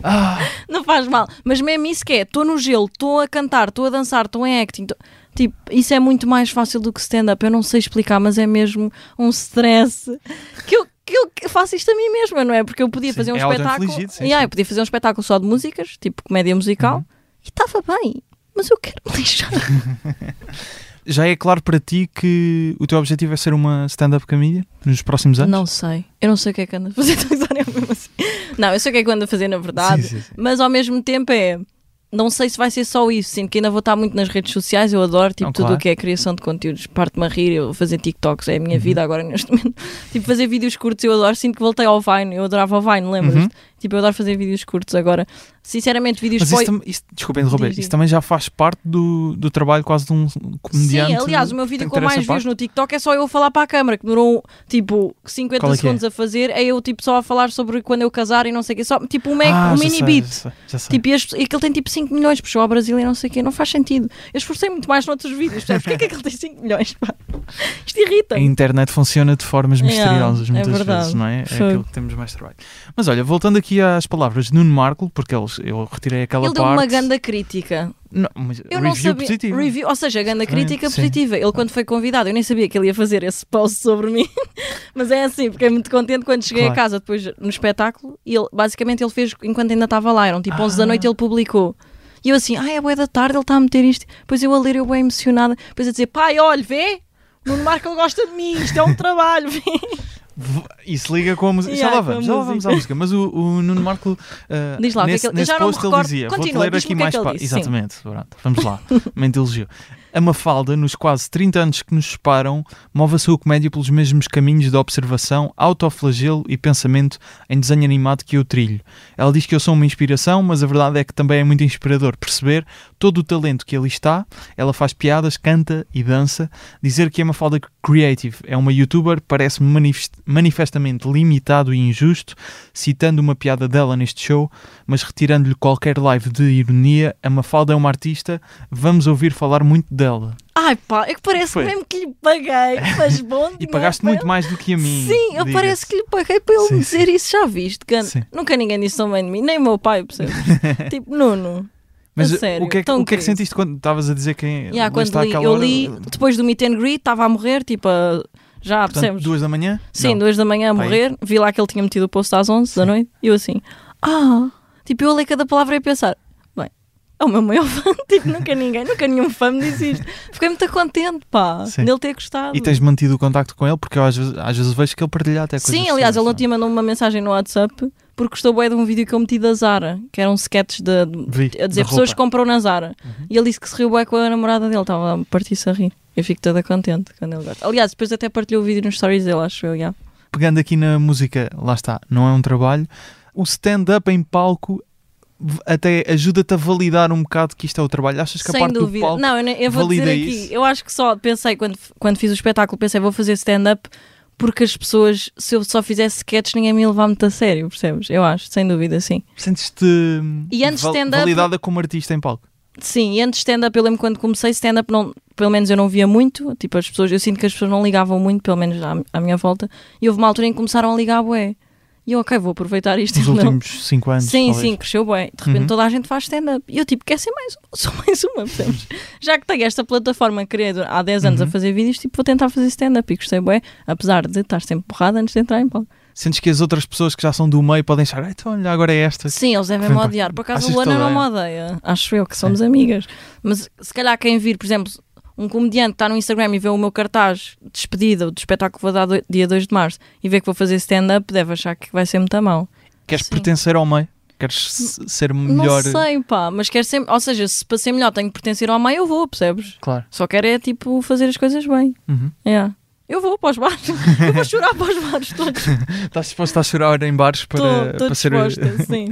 Ah, não faz mal. Mas mesmo isso que é, estou no gelo, estou a cantar, estou a dançar, estou em acting. tô- Tipo, isso é muito mais fácil do que stand-up. Eu não sei explicar, mas é mesmo um stress que eu, que eu faço isto a mim mesma, não é? Porque eu podia Sim, fazer um é espetáculo. sim, Yeah, sim. Eu podia fazer um espetáculo só de músicas, tipo comédia musical, Uhum. e estava bem. Mas eu quero me lixar. já é claro para ti que o teu objetivo é ser uma stand-up comedian nos próximos anos? Não sei. Eu não sei o que é que ando a fazer. assim. Não, eu sei o que é que ando a fazer na verdade. Sim, sim, sim. Mas ao mesmo tempo é. Não sei se vai ser só isso. Sinto que ainda vou estar muito nas redes sociais. Eu adoro tipo, Não, tudo o claro. que é criação de conteúdos. Parte-me a rir. Eu fazer TikToks é a Uhum. minha vida agora neste momento. tipo, fazer vídeos curtos eu adoro. Sinto que voltei ao Vine. Eu adorava o Vine, lembras? Uhum. Tipo, eu adoro fazer vídeos curtos agora. Sinceramente, vídeos Mas isso, isso, desculpa interromper, diz. isso também já faz parte do, do trabalho quase de um comediante. Sim, aliás, o meu vídeo que com mais views no TikTok é só eu a falar para a câmara, que demorou tipo 50 Qual é que é? segundos a fazer. É eu tipo só a falar sobre quando eu casar e não sei o quê. Só, tipo um, me- Ah, um mini sei, beat. Já sei, já sei. Tipo, e, as- e aquele tem tipo 5 milhões, puxou ao Brasil e não sei o quê, não faz sentido. Eu esforcei muito mais noutros vídeos, percebes? Porquê é que aquele tem 5 milhões? Pá? Isto irrita. a internet funciona de formas misteriosas é muitas vezes, não é? É aquilo que temos mais trabalho. Mas olha, voltando aqui às palavras de Nuno Marco, porque eles, eu retirei aquela Ele deu parte. uma ganda crítica. Não, mas Eu review não sabia. positivo. Review, ou seja, ganda crítica sim. positiva. Ele, quando foi convidado, eu nem sabia que ele ia fazer esse post sobre mim. Mas é assim, fiquei muito contente quando cheguei Claro. a casa depois no espetáculo. E ele, basicamente, ele fez enquanto ainda estava lá. Eram tipo 11 da Ah. noite ele publicou. E eu assim, ai, é boa da tarde, ele está a meter isto. Depois eu a ler, eu bem emocionada. Depois a dizer, pai, olha, vê. Nuno Marco gosta de mim, isto é um trabalho. vê." Isso liga com a música. já Yeah, lá com a vamos, já lá vamos à música. Mas o, o Nuno Marco, uh, Diz lá, o que é nesse, que ele- nesse já post ele dizia, vou-te ler aqui é mais ele pa- sim. Exatamente, pronto, vamos lá. Mente elogiou. A Mafalda, nos quase 30 anos que nos separam, move a sua comédia pelos mesmos caminhos de observação, autoflagelo e pensamento em desenho animado que eu trilho. Ela diz que eu sou uma inspiração, mas a verdade é que também é muito inspirador perceber todo o talento que ali está. Ela faz piadas, canta e dança. Dizer que a Mafalda Creative é uma youtuber parece-me manifest- manifestamente limitado e injusto, citando uma piada dela neste show, mas retirando-lhe qualquer live de ironia, a Mafalda é uma artista, vamos ouvir falar muito dela. Ai pá, é que parece Foi. mesmo que lhe paguei. Mas bom, E pagaste muito ele. mais do que a mim. Sim, eu parece que lhe paguei para ele Sim, me dizer isso, já viste? Gan- Sim. Nunca ninguém disse tão bem de mim, nem o meu pai, percebes? tipo, Nuno. Mas a sério, o que é que, o que, é que sentiste quando estavas a dizer quem Yeah, quando li, eu hora? li depois do meet and greet, estava a morrer, tipo, a- já Portanto, percebes? duas da manhã? Sim, Não. duas da manhã a Pai. morrer, vi lá que ele tinha metido o post às 11 da noite, e eu assim, ah, tipo, eu li cada palavra e a pensar, o meu maior fã, tipo, nunca ninguém, nunca nenhum fã me disse isto. Fiquei muito contente, pá, Sim. dele ter gostado. E tens mantido o contacto com ele? Porque eu às vezes, às vezes vejo que ele partilha até coisas Sim, aliás, ele tinha mandado uma mensagem no WhatsApp porque gostou bem de um vídeo que eu meti da Zara, que era um sketch de, Vi, a dizer pessoas que compram na Zara. Uhum. E ele disse que se riu bem com a namorada dele, estava a partir-se a rir. Eu fico toda contente quando ele gosta. Aliás, depois até partilhou o vídeo nos stories dele, acho eu, já. Pegando aqui na música, lá está, não é um trabalho. O stand-up em palco até ajuda-te a validar um bocado que isto é o trabalho. Achas que a Sem parte dúvida. do palco não, eu, eu vou dizer aqui, isso? eu acho que só pensei, quando, quando fiz o espetáculo, pensei, vou fazer stand-up porque as pessoas, se eu só fizesse sketches, ninguém me ia levar muito a sério, percebes? Eu acho, sem dúvida, sim. sentes-te antes val- validada como artista em palco? Sim, e antes de stand-up, eu lembro quando comecei stand-up, pelo menos eu não via muito. Tipo, as pessoas, eu sinto que as pessoas não ligavam muito, pelo menos à, à minha volta. E houve uma altura em que começaram a ligar, bué. E eu, ok, vou aproveitar isto. Nos últimos 5 anos. Sim, talvez. sim, cresceu bem. De repente Uhum. toda a gente faz stand-up. E eu, tipo, quer ser mais uma, sou mais uma, percebes? Já que tenho esta plataforma criei há 10 anos Uhum. a fazer vídeos, tipo, vou tentar fazer stand-up. E gostei bem, apesar de estar sempre porrada antes de entrar em palco. Sentes que as outras pessoas que já são do meio podem achar, "Ah, então olha, agora é esta. Sim, eles devem-me Vem para- odiar. Por acaso Achas a que Luana te não me odeia. Acho eu que somos amigas. Mas se calhar quem vir, por exemplo, um comediante está no Instagram e vê o meu cartaz de despedida do espetáculo que vou dar do- dia 2 de março e vê que vou fazer stand-up, deve achar que vai ser muito mão. Queres Sim. pertencer ao meio? Queres ser melhor? Não sei, pá, mas quero sempre. Ou seja, se para ser melhor tenho que pertencer ao meio, eu vou, percebes? Claro. Só quero é tipo fazer as coisas bem. Uhum. É. Eu vou para os bares. eu vou chorar para os bares todos. Estás disposto a chorar em bares para, Estou para ser. sim.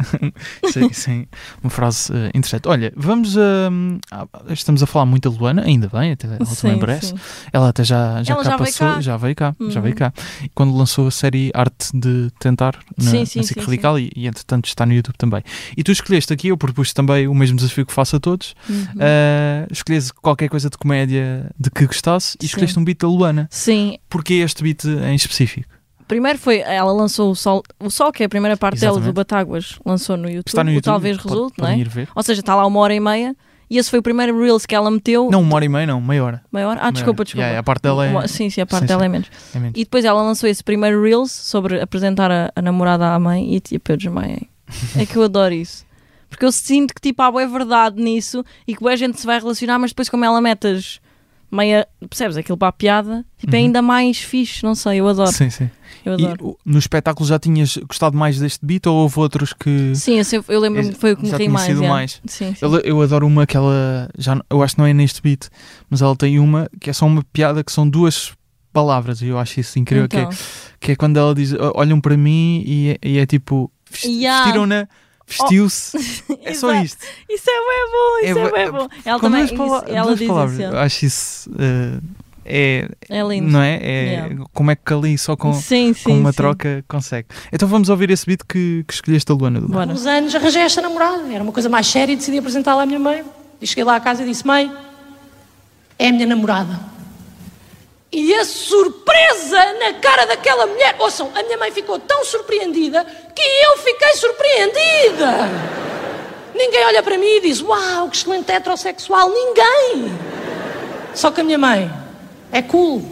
sim, sim, uma frase eh, interessante. Olha, vamos a. ah, estamos a falar muito da Luana, ainda bem, até ela também sim, merece. sim. Ela até já, já Ela cá já veio passou, cá. já veio cá, já Uhum. veio cá. Quando lançou a série Arte de Tentar na, Sim, sim, na sim, Radical E, e entretanto está no YouTube também. E tu escolheste aqui, eu propus também o mesmo desafio que faço a todos. Uhum. Uh, escolheste qualquer coisa de comédia de que gostasse e escolheste um beat da Luana. Sim, Porquê este beat em específico? Primeiro foi, ela lançou o Sol, o Sol que é a primeira parte dela Exatamente. do Batáguas, lançou no YouTube, Está no YouTube. Talvez pode- Resulte, não é? ir ver. Ou seja, está lá uma hora e meia e esse foi o primeiro Reels que ela meteu. Não, uma hora e meia, não, meia hora. Meia hora? Ah, Meia desculpa, hora. desculpa. Yeah, a parte dela é- Sim, sim, a parte Sim, dela sim. é menos. É menos. E depois ela lançou esse primeiro Reels sobre apresentar a, a namorada à mãe e tipo, eu desmaiei. É que eu adoro isso. Porque eu sinto que tipo, há boa verdade nisso e que boa gente se vai relacionar, mas depois como ela metas meia, percebes, aquilo para a piada, tipo, é Uhum. ainda mais fixe, não sei, eu adoro. Sim, sim. Eu E adoro. o- no espetáculo já tinhas gostado mais deste beat ou houve outros que Sim, eu, eu lembro-me que foi o que me ri mais. sido é. mais? Sim, sim. Eu, eu adoro uma que ela já eu acho que não é neste beat, mas ela tem uma que é só uma piada que são duas palavras e eu acho isso incrível que, é, Então, que é quando ela diz "O- olham para mim e é, e é tipo vesti- Yeah. Oh. vestiu-se é só isto Isso é bem bom, isso É é, bem bom. Ela com também, isso, ela duas diz palavras isso. eu acho isso eh, é, É lindo. não é? é Yeah. como é que ali só com, sim, sim, com uma sim. troca consegue então vamos ouvir esse beat que, que escolheste a Luana do Bora. uns anos arranjei esta namorada, era uma coisa mais séria e decidi apresentá-la à minha mãe. E cheguei lá à casa e disse: Mãe, é a minha namorada. E a surpresa na cara daquela mulher. Ouçam, a minha mãe ficou tão surpreendida que eu fiquei surpreendida. Ninguém olha para mim e diz: Uau, que excelente heterossexual. Ninguém. Só que a minha mãe é cool.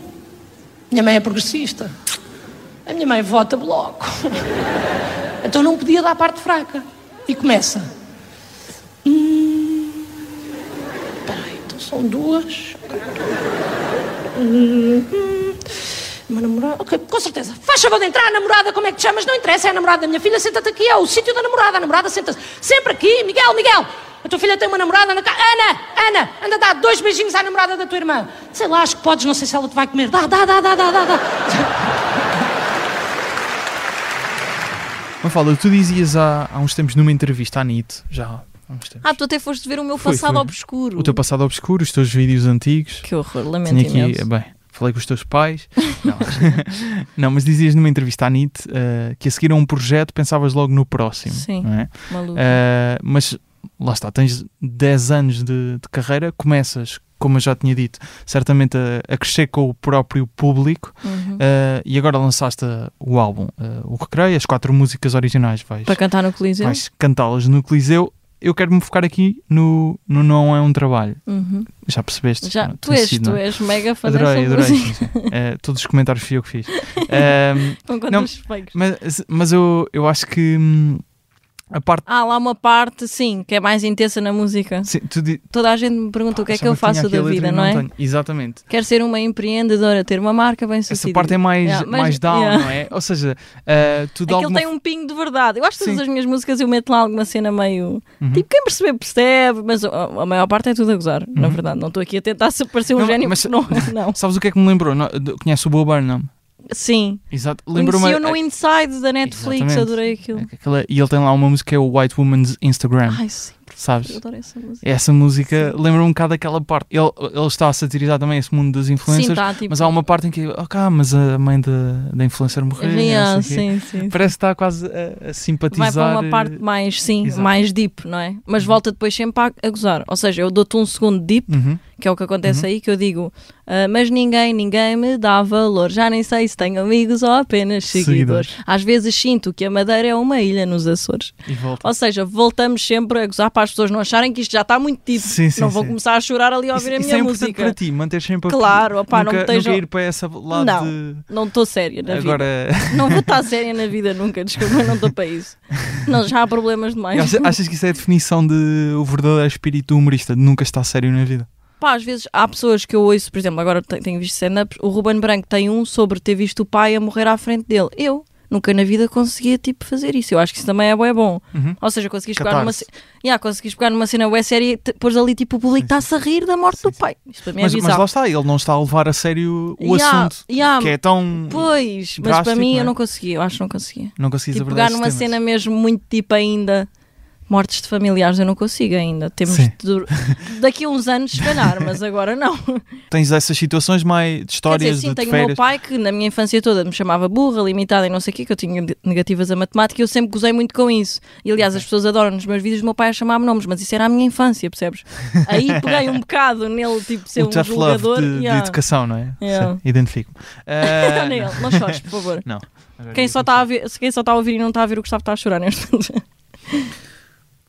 Minha mãe é progressista. A minha mãe vota bloco. Então não podia dar parte fraca. E começa. São duas. Hum, hum, Uma namorada. Ok, com certeza. Faz favor de entrar, namorada, como é que te chamas? Não interessa, é a namorada da minha filha, senta-te aqui, é o sítio da namorada. A namorada senta-se sempre aqui. Miguel, Miguel, a tua filha tem uma namorada na casa. Ana, Ana, anda dar dois beijinhos à namorada da tua irmã. Sei lá, acho que podes, não sei se ela te vai comer. Dá, dá, dá, dá, dá, dá. dá. Mafalda, tu dizias há, há uns tempos numa entrevista à NIT já Ah, tu até foste ver o meu passado fui. obscuro. o teu passado obscuro, os teus vídeos antigos Que horror, lamento Tinha aqui, imenso. bem, falei com os teus pais. Não, não mas dizias numa entrevista à NIT eh, que a seguir a um projeto pensavas logo no próximo. Sim. não é? Maluco. Eh, mas lá está, tens 10 anos de, de carreira, começas, como eu já tinha dito, certamente a, a crescer com o próprio público Uhum. eh, e agora lançaste o álbum, eh, o Recreio, as quatro músicas originais, vais, Para cantar no Coliseu. vais cantá-las no Coliseu. Eu quero-me focar aqui no, no Não É um Trabalho. Uhum. Já percebeste? Já, Não, tu és, sido, tu é? és mega fã Adorei, dessa adorei. Eh, todos os comentários fui eu que fiz. Ehm, Com Não, mas mas eu, eu acho que hum, a parte. Ah, lá uma parte, sim, que é mais intensa na música. Sim, di- Toda a gente me pergunta o que é que achava eu faço da vida, e não é? tenho. Exatamente. Quero ser uma empreendedora, ter uma marca bem sucedida. Essa parte é mais, Yeah, mas- mais down, yeah. não é? Ou seja, eh, tu Aquilo alguma tem um pingo de verdade. Eu acho que todas Sim. as minhas músicas eu meto lá alguma cena meio. Uhum. Tipo, quem perceber, percebe, mas a, maior parte é tudo a gozar, na Uhum. verdade. Não estou aqui a tentar se parecer um Não, gênio, mas- não, não. Sabes o que é que me lembrou? Não, Conhece o Bob Burnham? Sim. Exato. Conheci-o no Inside da Netflix, Exatamente. adorei aquilo. aquela- E ele tem lá uma música que é o White Woman's Instagram. Ai, sim, sabes? Eu adoro essa música. Essa música lembra um bocado daquela parte. Ele, ele está a satirizar também esse mundo das influências, Sim, tá, tipo... mas há uma parte em que, ok, mas a mãe da, da influencer morreu. Yeah, quê. sim, sim. Parece que está quase a, a simpatizar. Vai para uma eh, parte mais, sim, exato. mais deep, não é? Mas Uhum. volta depois sempre a, a gozar. Ou seja, eu dou-te um segundo deep, uhum. que é o que acontece Uhum. aí, que eu digo, "Ah, mas ninguém, ninguém me dá valor. Já nem sei se tenho amigos ou apenas seguidores. Seguidores. Às vezes sinto que a Madeira é uma ilha nos Açores. Ou seja, voltamos sempre a gozar para as pessoas não acharem que isto já está muito deep. Sim, sim, não vão sim. começar a chorar ali a Isso, ouvir a isso minha é importante música. para ti, manter sempre. Claro, opá, não nunca, me estejam- nunca ir para esse lado Não, de. Não estou séria na vida. Agora, Não vou estar séria na vida nunca, desculpa, eu não estou para isso. Não, já há problemas demais. achas, achas que isso é a definição de o verdadeiro espírito humorista, de nunca estar sério na vida? Pá, às vezes há pessoas que eu ouço, por exemplo, agora te- tenho visto stand-ups, o Ruben Branco tem um sobre ter visto o pai a morrer à frente dele. Eu nunca na vida conseguia tipo fazer isso. Eu acho que isso também é bom, é bom. Uhum. Ou seja, conseguis pegar numa, yeah, conseguis pegar numa cena web série e pôs ali tipo o público está-se a rir da morte Sim, do pai. Isto para mim é Mas, mas bizarro. lá está, ele não está a levar a sério o Yeah, assunto, yeah, que é tão. Pois, mas para mim não é? eu não conseguia, eu acho que não conseguia. Não conseguis Tipo, pegar numa temas. cena mesmo muito tipo ainda mortes de familiares, eu não consigo ainda. Temos de daqui a uns anos, se calhar, mas agora não. Tens essas situações mais de Quer histórias dizer, sim, de, de tenho o meu pai que na minha infância toda me chamava burra, limitada e não sei o quê, que eu tinha de- negativas a matemática e eu sempre gozei muito com isso. E aliás, as pessoas adoram nos meus vídeos o meu pai a chamar-me nomes, mas isso era a minha infância, percebes? Aí peguei um bocado nele, tipo, ser o um julgador. de, de yeah. educação, não é? Yeah. Sim, identifico. Ah, Nele, não chores, por favor. não. Quem só, está a ver, quem só está a ouvir e não está a ver o Gustavo está a chorar neste momento.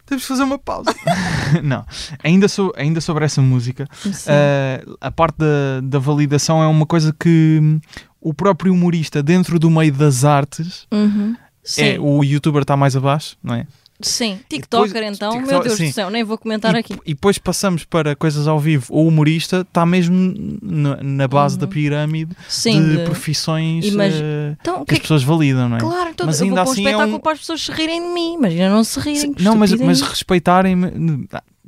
Temos de fazer uma pausa. não. Ainda, so- ainda sobre essa música. Uh, a parte da, da validação é uma coisa que hum, o próprio humorista, dentro do meio das artes, Uhum. É, o youtuber está mais abaixo, não é? Sim. depois- TikToker então, TikTok- meu Deus sim. do céu, nem vou comentar e, aqui. e depois passamos para coisas ao vivo. O humorista está mesmo na, na base da pirâmide Uhum. Sim, de, de- profissões Imag- uh, Então, que que é as pessoas validam, não é? Claro, então Mas eu ainda vou para um assim é espetáculo um- para as pessoas se rirem de mim. Imagina não se rirem. Sim, não, mas, mas respeitarem.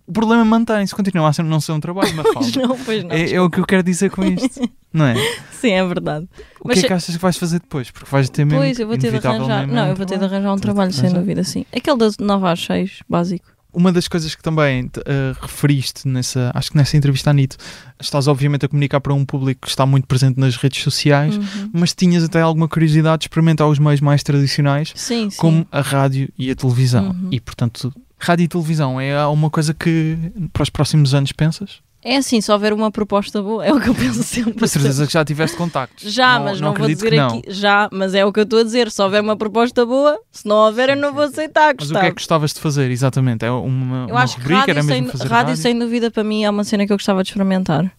O problema mantém-se, continua a ser, não ser um trabalho, mas Pois não, pois não. é, é o que eu quero dizer com isto, não é? Sim, é verdade. O Mas que é que achas que vais fazer depois? Porque vais ter mesmo. Pois, eu vou ter de arranjar. Não, eu vou ter de arranjar um trabalho, sem arranjar. dúvida, sim. Aquele das 9 às 6, básico. Uma das coisas que também eh, referiste nessa, acho que nessa entrevista à NIT, estás obviamente a comunicar para um público que está muito presente nas redes sociais, Uhum. mas tinhas até alguma curiosidade de experimentar os meios mais tradicionais, Sim, sim. como a rádio e a televisão. Uhum. E portanto, rádio e televisão é uma coisa que para os próximos anos pensas? É assim, se houver uma proposta boa, é o que eu penso sempre. Com certeza que já tiveste contactos. Já, mas não, vou acredito dizer que não. aqui. Já, mas é o que eu estou a dizer. Se houver uma proposta boa, se não houver, eu não vou aceitar. Mas o que é que gostavas de fazer, exatamente? É uma, Eu uma acho que rubrica? Era rádio, sem, rádio, rádio? sem dúvida, para mim é uma cena que eu gostava de experimentar.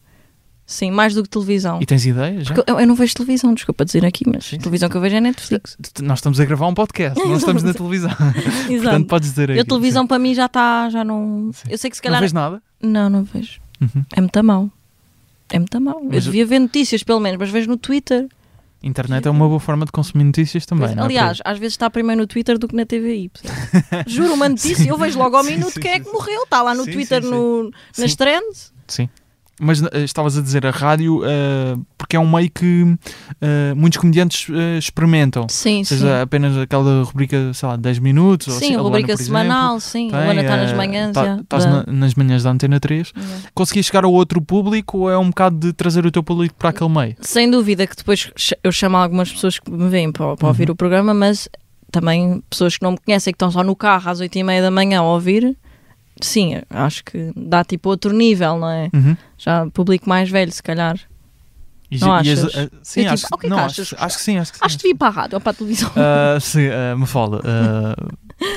Sim, mais do que televisão. E tens ideias já? Eu, eu não vejo televisão, desculpa dizer aqui, mas Sim, sim. televisão que eu vejo é Netflix. Nós estamos a gravar um podcast, não estamos na televisão. Portanto, Exato. podes dizer aí. Eu televisão para mim já está, já não. Sim. Eu sei que se Não calhar. vês nada? Não, não vejo. Uhum. É muito mau. É muito. Eu Mas- devia ver notícias, pelo menos, mas vejo no Twitter. Internet é uma boa forma de consumir notícias também. Pois, não é aliás, às vezes está primeiro no Twitter do que na TVI. Juro, uma notícia, eu vejo logo ao Sim, minuto sim, quem é sim, que morreu. Está lá no Sim, Twitter, sim, sim. no, nas Sim. trends. Sim. Mas eh, estavas a dizer a rádio eh, porque é um meio que eh, muitos comediantes eh, experimentam. Sim, Seja sim. apenas aquela rubrica, sei lá, 10 minutos. ou Sim, assim, a Luana, rubrica por semanal, sim. exemplo, a Luana está tem, nas manhãs. tá- Estás da- na- nas manhãs da Antena 3. já. Conseguias chegar a outro público ou é um bocado de trazer o teu público para aquele meio? Sem dúvida que depois eu chamo algumas pessoas que me vêm para, para ouvir Uhum. o programa, mas também pessoas que não me conhecem, que estão só no carro às 8 e meia da manhã a ouvir. Sim, acho que dá tipo outro nível, não é? Uhum. Já público mais velho, se calhar. E Não as- achas? eh, sim, Eu, tipo, acho, que é que não, achas, acho, acho que sim, acho que sim. Acho que devia ir para a rádio ou para a televisão. Ah, sim, uh, me fala.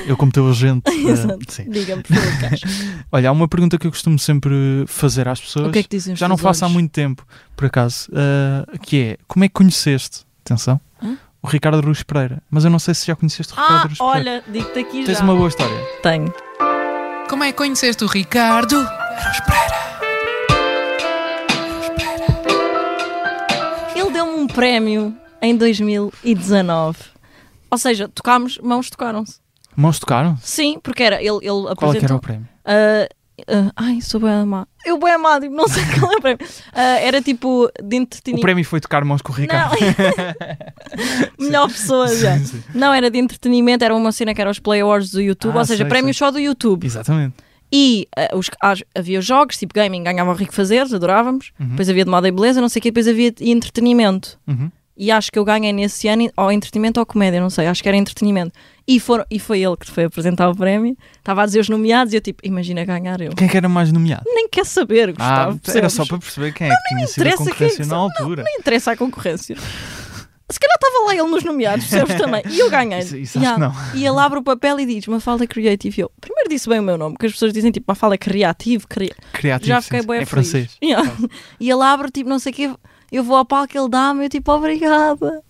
eu, como teu agente. ah, sim. Diga-me, por favor, Caixa. Olha, há uma pergunta que eu costumo sempre fazer às pessoas. O que é que dizem já não faço há muito tempo, por acaso. ah, que é: como é que conheceste? Atenção. O Ricardo Aruz Pereira. Mas eu não sei se já conheceste o Ricardo Ah, Pereira. olha, digo-te aqui Tens já. uma boa história. Tenho. Como é que conheceste o Ricardo? Ele deu-me um prémio em 2019. Ou seja, tocámos, mãos tocaram-se. Mãos tocaram? Sim, porque era, ele, ele Qual é que era apresentou. o prémio? Ah, ah, ai, sou bem amado. Eu bem amado, não sei qual é o prémio. Ah, era tipo de O entretenimento. prémio foi tocar mãos com o Ricardo. Melhor pessoa já. Sim, sim. Não, era de entretenimento, era uma cena que era os Play Awards do YouTube, Ah, ou seja, sei, prémios só do YouTube. Exatamente. E ah, os- havia jogos, tipo gaming, ganhava o rico fazeres, adorávamos. Uhum. Depois havia de moda e beleza, não sei o quê. Depois havia de entretenimento. Uhum. E acho que eu ganhei nesse ano ou entretenimento ou comédia, não sei, acho que era entretenimento. E, foram, e foi ele que foi apresentar o prémio. Estava a dizer os nomeados e eu tipo, imagina ganhar eu. Quem é que era mais nomeado? Nem quer saber, Ah, Gustavo. era percebes? só para perceber quem é que tinha sido a é concorrência na altura. Nem interessa a concorrência. Se calhar estava lá ele nos nomeados, percebes também. E eu ganhei. Isso- isso acho que não. E ele abre o papel e diz Mafalda Creative. E eu, primeiro disse bem o meu nome, porque as pessoas dizem tipo Mafalda Creative, cria... Criativo. já fiquei sim, bem É feliz. francês. Yeah. E ele abre tipo não sei o quê, eu vou ao palco, ele dá-me, eu tipo obrigada.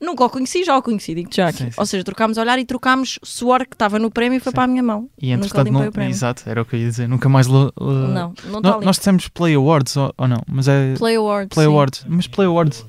Nunca o conheci, já o conheci, digo-te já aqui. Sim, sim. Ou seja, trocámos olhar e trocámos suor que estava no prémio e foi Sim. para a minha mão. E entretanto, não, o prémio. exato, era o que eu ia dizer. Nunca mais. lo- Não, não No- está ali. nós dissemos Play Awards ou, ou não? Mas é Play Awards. Play sim. Awards. Mas Play Awards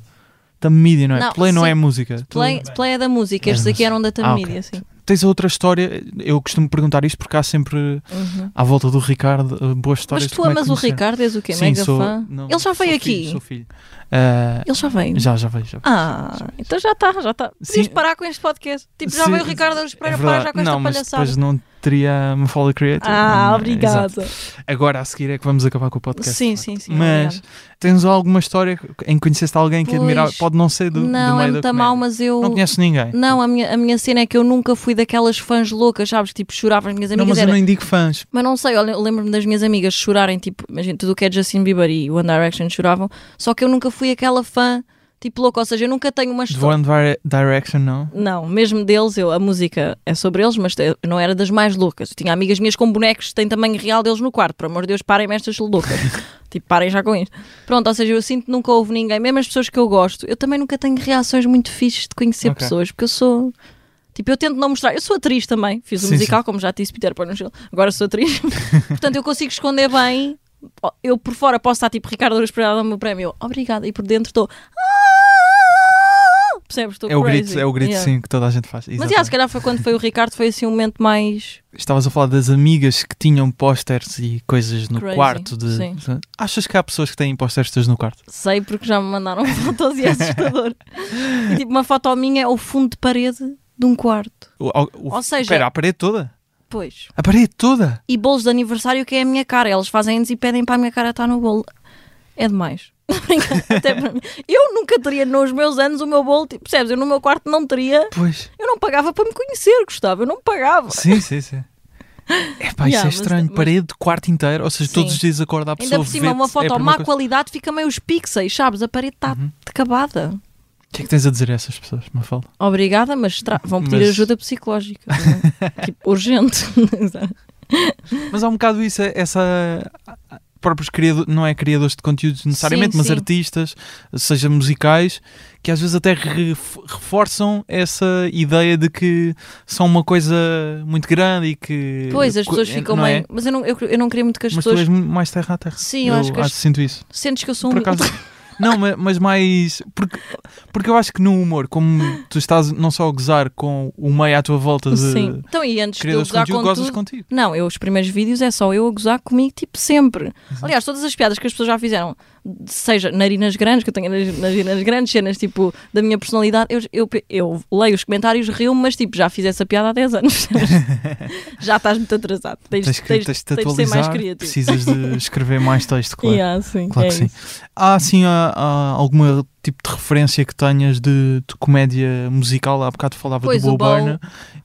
da mídia, não é? Não, Play não é música. Tu- Play, play é da música, estes É, aqui eram da Ah, ok. Tamídia, sim. Tens outra história. Eu costumo perguntar isto porque há sempre Uhum. à volta do Ricardo uh, boas histórias. Mas tu é amas que o. Ricardo, és o quê? Sim, Mega sou, fã? não, Ele já veio aqui. Filho, sou filho. Uh, Ele já veio. já, já veio. Já veio. Ah, então já está, já está. Podias parar com este podcast. Tipo, já Sim, veio o Ricardo É Pereira, para verdade. já com esta não, mas palhaçada. depois não teria Mafalda Creative. Ah, Não, obrigada. Agora a seguir é que vamos acabar com o podcast. Sim, sim, sim. Mas obrigada. tens alguma história em que conheceste alguém que Pois. admirava? Pode não ser do, do não, meio é muito mal, mas eu. Não conheces ninguém. Não, a minha, a minha cena é que eu nunca fui daquelas fãs loucas, sabes? Tipo, chorava as minhas Não, amigas. mas eu era... não indico fãs. Mas não sei, eu le- lembro-me das minhas amigas chorarem, tipo, imagina, tudo o que é Justin Bieber e One Direction choravam, só que eu nunca fui aquela fã, tipo, louca, ou seja, eu nunca tenho uma história. One Dire- Direction, não. Não, mesmo deles, eu, a música é sobre eles, mas não era das mais loucas. Eu tinha amigas minhas com bonecos que têm tamanho real deles no quarto. Por amor de Deus, parem-me estas loucas. tipo, parem já com isto. Pronto, ou seja, eu sinto que nunca houve ninguém, mesmo as pessoas que eu gosto, eu também nunca tenho reações muito fixes de conhecer Ok. pessoas, porque eu sou. Tipo, eu tento não mostrar. Eu sou atriz também, fiz o Sim, musical, como já disse, Peter Pan. Agora sou atriz. Portanto, eu consigo esconder bem. Eu por fora posso estar tipo Ricardo Aruz Pereira dá-me o prémio, obrigada, e por dentro estou. "Ah!" Percebes? Estou É o crazy. grito, é o grito Yeah. sim que toda a gente faz. Mas já, se calhar foi quando foi o Ricardo, foi assim um momento mais. Estavas a falar das amigas que tinham pósteres e coisas no Crazy, quarto. De, sim. Achas que há pessoas que têm pósteres teus no quarto? Sei porque já me mandaram fotos e é assustador. e tipo, uma foto minha é o fundo de parede de um quarto. O- o- Ou seja- Espera, a parede toda? Pois. A parede toda? E bolos de aniversário que é a minha cara. Eles fazem anos e pedem para a minha cara estar no bolo. É demais. Até para mim. Eu nunca teria nos meus anos o meu bolo, tipo, percebes? Eu no meu quarto não teria. Pois. Eu não pagava para me conhecer, Gustavo. Eu não pagava. Sim, sim, sim. É pá, isso Yeah, é estranho. mas- Parede, quarto inteiro, ou seja, Sim. todos os dias acorda a pessoa Ainda por cima, uma é foto a primeira má coisa. qualidade fica meio os pixels, sabes? A parede está Uhum. acabada. O que é que tens a dizer a essas pessoas, Mafalda? Obrigada, mas vão pedir Mas- ajuda psicológica. é? tipo, urgente. Mas há um bocado isso, é- essa. Próprios criadores, não é criadores de conteúdos necessariamente, Sim, mas sim. artistas, seja musicais, que às vezes até ref- reforçam essa ideia de que são uma coisa muito grande e que. pois, as pessoas ficam não meio. é? Mas eu não, eu, eu não queria muito que as Mas tu pessoas. és mais terra a terra. Sim, eu acho que as- sinto isso. Sentes que eu sou um. Por acaso. Não, ma- mas mais. Porque, porque eu acho que no humor, como tu estás não só a gozar com o meio à tua volta de Sim. Então, e antes de eu gozar conteúdo, com tudo. contigo. Não, eu os primeiros vídeos é só eu a gozar comigo, tipo, sempre. Aliás, todas as piadas que as pessoas já fizeram, seja narinas grandes, que eu tenho nas- narinas grandes, cenas tipo da minha personalidade, eu, eu, eu leio os comentários, rio-me, mas tipo, já fiz essa piada há 10 anos. já estás muito atrasado. Tens, Tens tens- tens tens de ser mais criativo. precisas de escrever mais texto, claro. Yeah, sim, Claro é que sim. isso. Há assim há, há alguma tipo de referência que tenhas de, de comédia musical? Há bocado falava Pois, do Bo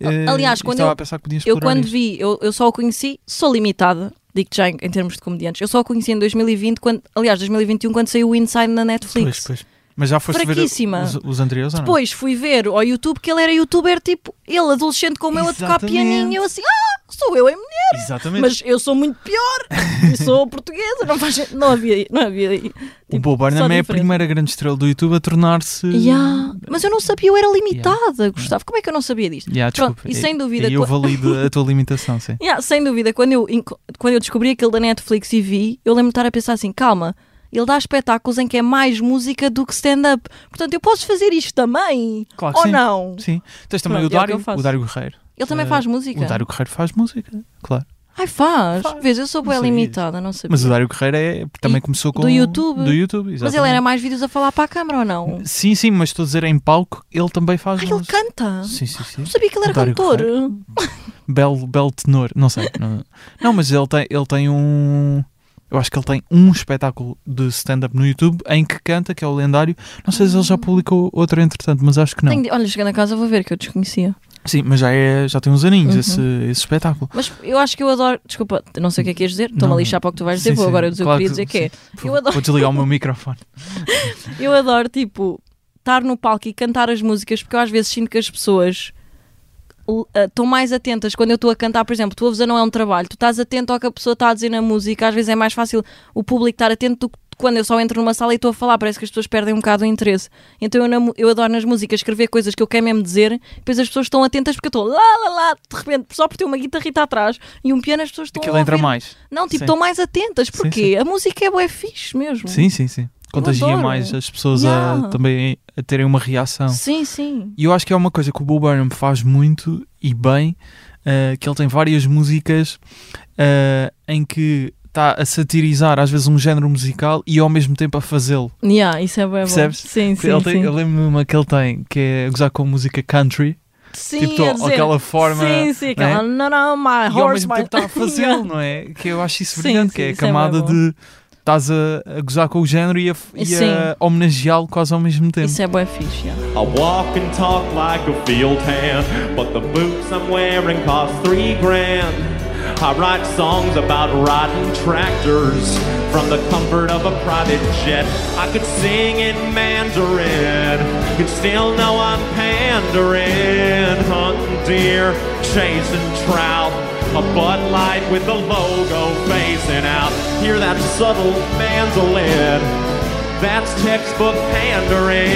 eh, Aliás, e quando eu- Eu quando isso. vi, eu, eu só o conheci, sou limitada, digo-te já em, termos de comediantes, eu só o conheci em 2020, quando, aliás, 2021, quando saiu o Inside na Netflix. Pois, pois. Mas já foste ver Fraquíssima. os, os anteriores? Depois fui ver ao YouTube que ele era youtuber, tipo, ele adolescente como eu a tocar pianinho, eu assim, ah, sou eu em mulher, Exatamente. mas eu sou muito pior, e sou portuguesa, não faz não havia, não havia. o tipo, Bo Burnham só é a primeira grande estrela do YouTube a tornar-se. Yeah. Mas eu não sabia, eu era limitada, Gustavo, como é que eu não sabia disto? Yeah, Pronto, e sem dúvida, E eu valido a tua limitação, sim. Yeah, sem dúvida, quando eu, quando eu descobri aquele da Netflix e vi, eu lembro de estar a pensar assim: calma, ele dá espetáculos em que é mais música do que stand-up. Portanto, eu posso fazer isto também? Claro que Ou sim. não? Sim. Tens também Pronto, o é o Dário, eu faço. o Dário Guerreiro. Ele também Eh, faz música? O Dário Guerreiro faz música, claro. Ai, faz. Faz. Vês, eu sou bem limitada, não sabia. Mas o Dário Guerreiro é, também E começou com. do YouTube? Do YouTube, Mas exatamente. ele era mais vídeos a falar para a câmara ou não? Sim, sim, mas estou a dizer em palco, ele também faz Ai, ele canta. Sim, sim, sim. Não sabia que ele O era cantor. belo, belo tenor. Não sei. Não, não, mas ele tem, ele tem um. Eu acho que ele tem um espetáculo de stand-up no YouTube em que canta, que é o lendário. Não sei se ele já publicou outro entretanto, mas acho que não. Tenho de- Olha, chegando a casa vou ver que eu desconhecia. Sim, mas já, é, já tem uns aninhos Uhum. esse, esse espetáculo. Mas eu acho que eu adoro. Desculpa, não sei o que é que ias dizer. Estou-me a Não. lixar para o que tu vais dizer. Sim, vou sim. agora dizer Claro o que queria que- dizer que é. Eu adoro- Vou desligar o meu microfone. Eu adoro, tipo, estar no palco e cantar as músicas porque eu às vezes sinto que as pessoas uh, estão mais atentas quando eu estou a cantar, por exemplo, tu ouves a não é um trabalho, tu estás atento ao que a pessoa está a dizer na música, às vezes é mais fácil o público estar atento do que quando eu só entro numa sala e estou a falar, parece que as pessoas perdem um bocado o interesse. Então eu, na eu adoro nas músicas escrever coisas que eu quero mesmo dizer, depois as pessoas estão atentas porque eu estou lá, lá, lá, de repente, só por ter uma guitarrita atrás e um piano, as pessoas estão Aquilo entra mais. Não, tipo, Sim. estão mais atentas. Sim, Porquê? A música é bué fixe mesmo. Sim, sim, sim. Contagia adoro. mais as pessoas Yeah. a também a terem uma reação. Sim, sim. E eu acho que é uma coisa que o Bo Burnham faz muito e bem, eh, que ele tem várias músicas eh, em que está a satirizar às vezes um género musical e ao mesmo tempo a fazê-lo. Yeah, isso é bom. Percebes? Sim, sim, Ele tem- sim. Eu lembro-me uma que ele tem, que é gozar com música country, Sim, tipo, dizer- aquela forma, Sim, sim, aquela. Não, não, my e ao horse, mesmo my... tempo está a fazê-lo, não é? Que eu acho isso Sim, brilhante, sim, que é a é camada bom. de estás a, a gozar com o género e a, e homenageá-lo quase ao mesmo tempo. Isso é bué fixe, yeah. I walk and talk like a field hand, but the boots I'm wearing cost three grand. I write songs about riding tractors from the comfort of a private jet. I could sing in Mandarin, you'd still know I'm pandering. Hunting deer, chasing trout, a Bud Light with the logo facing out. Hear that subtle mandolin? That's textbook pandering.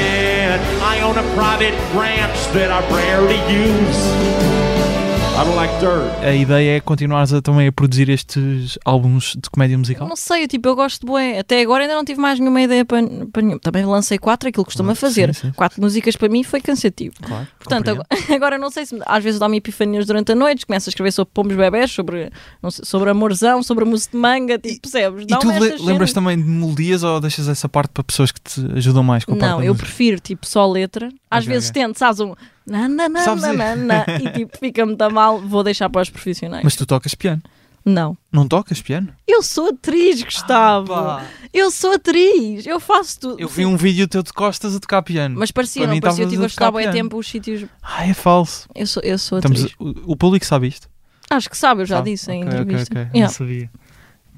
I own a private ranch that I rarely use. I don't like dirt. A ideia é continuares a, também a produzir estes álbuns de comédia musical? Não sei, eu, tipo, eu gosto de bué. Até agora ainda não tive mais nenhuma ideia para, para nenhum. Também lancei quatro, aquilo que costumo Ah, fazer. sim, sim. Quatro músicas para mim foi cansativo. Claro. Portanto, agora, agora não sei se às vezes dá-me epifanias durante a noite, começo a escrever sobre pombos bebés, sobre, não sei, sobre amorzão, sobre a mousse de manga, tipo, percebes? E tu le- lembras também de melodias ou deixas essa parte para pessoas que te ajudam mais com a parte Não, da eu música? prefiro tipo só letra. Às Ok, vezes ok. tento, sabes, um na, na, na, Sabes na, na, na, e tipo fica-me tão mal, vou deixar para os profissionais. Mas tu tocas piano. Não. Não tocas piano? Eu sou atriz, Gustavo. Pá, eu sou atriz. Eu faço tudo. eu vi um vídeo teu de costas a tocar piano. Mas parecia, Para não mim parecia. Eu estavas estive a estudar bem tempo os sítios. Ah, é falso. Eu sou, eu sou atriz. Estamos, o, o público sabe isto? Acho que sabe, eu já Sabe? disse em Ok, ok, entrevista. ok. Yeah. Não sabia.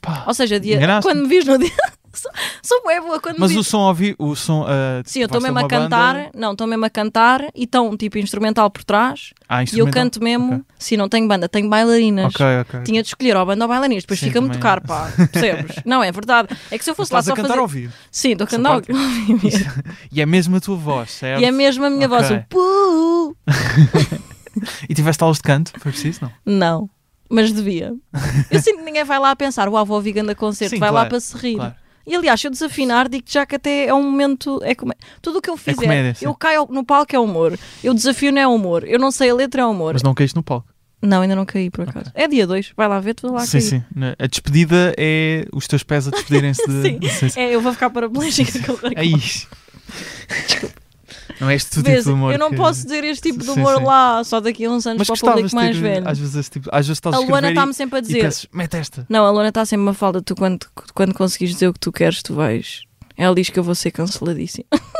Pá. Ou seja, dia, quando me vis no dia. Sou, sou boa quando Mas o som ao vivo, o som. ah, Sim, eu estou mesmo a cantar. banda- Não, estou mesmo a cantar e estão tipo instrumental por trás. Ah, E eu canto mesmo. Ok. Sim, não tenho banda, tenho bailarinas. Ok, ok. Tinha de escolher ou banda ou bailarinas, depois fica-me também. tocar, pá. Percebes? não, é verdade. É que se eu fosse lá Estás só a cantar fazer. ao vivo. Sim, estou a cantar ao vivo. E é mesmo a tua voz, certo? E é mesmo a minha voz. O pu. E tiveste aulas de canto? Foi preciso, não? Não, mas devia. Eu sinto que ninguém vai lá a pensar, uau, vou ouvir grande concerto, Sim, vai lá claro, para se rir. Claro. E aliás, se eu desafinar, digo já que até é um momento. É. Tudo o que eu fizer, comédia, sim. eu caio no palco é humor. Eu desafio não é humor. Eu não sei a letra é humor. Mas não caíste no palco. Não, ainda não caí por acaso. É dia 2, vai lá ver, tu vai lá sim, cair. sim. A despedida é os teus pés a despedirem-se de. Sim. Sim, sim. É, eu vou ficar paraplégica com o É isso. Não é este tipo de humor. eu não que- posso dizer este tipo de humor sim. lá, só daqui a uns anos Mas para o público mais ter, velho. Às vezes, tipo, às vezes estás A Luana está-me sempre a dizer. mete esta. Não, a Luana está sempre uma falda. Tu, quando, quando conseguires dizer o que tu queres, tu vais. Ela diz que eu vou ser canceladíssima.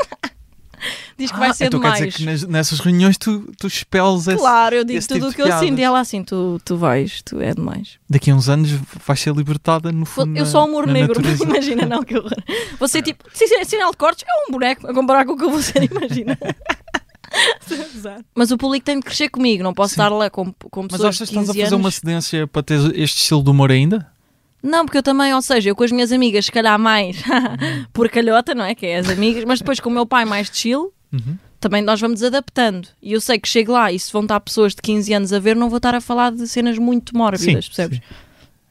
diz que vai Ah, ser então quer demais. dizer que nas- nessas reuniões tu, tu expeles esse. Claro, eu digo esse tudo tipo o de que eu sinto e ela assim, tu, tu vais, tu é demais. Daqui a uns anos vais ser libertada no fundo. eu na- sou humor negro, natureza. imagina, não, que horror. Você tipo, é sinal de cortes, é um boneco a comparar com o que eu vou ser, imagina. Mas o público tem de crescer comigo, não posso Sim. estar lá com, com Mas pessoas achas de que estás a 15 fazer uma anos. cedência para ter este estilo de humor ainda? Não, porque eu também, ou seja, eu com as minhas amigas, se calhar mais por calhota, não é? Que é as amigas, mas depois com o meu pai mais chill, Uhum. também nós vamos adaptando. E eu sei que chego lá e se vão estar pessoas de 15 anos a ver, não vou estar a falar de cenas muito mórbidas, percebes? sim.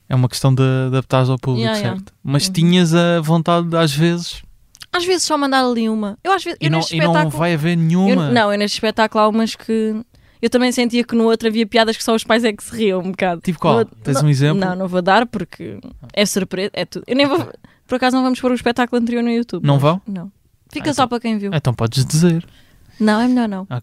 É uma questão de adaptares ao público, Yeah, yeah. certo? Mas Uhum. tinhas a vontade, às vezes, Às vezes só mandar ali uma. Eu às vezes, e eu não, e não vai haver eu- nenhuma. não, eu neste espetáculo há umas que. Eu também sentia que no outro havia piadas que só os pais é que se riam um bocado. Tipo qual? No- Tens um exemplo? Não, não vou dar porque é surpresa, é tudo. Eu nem vou. Por acaso não vamos pôr o espetáculo anterior no YouTube. Não mas- vão? Não. Fica Ah, só então- para quem viu. Então podes dizer. Não, é melhor não.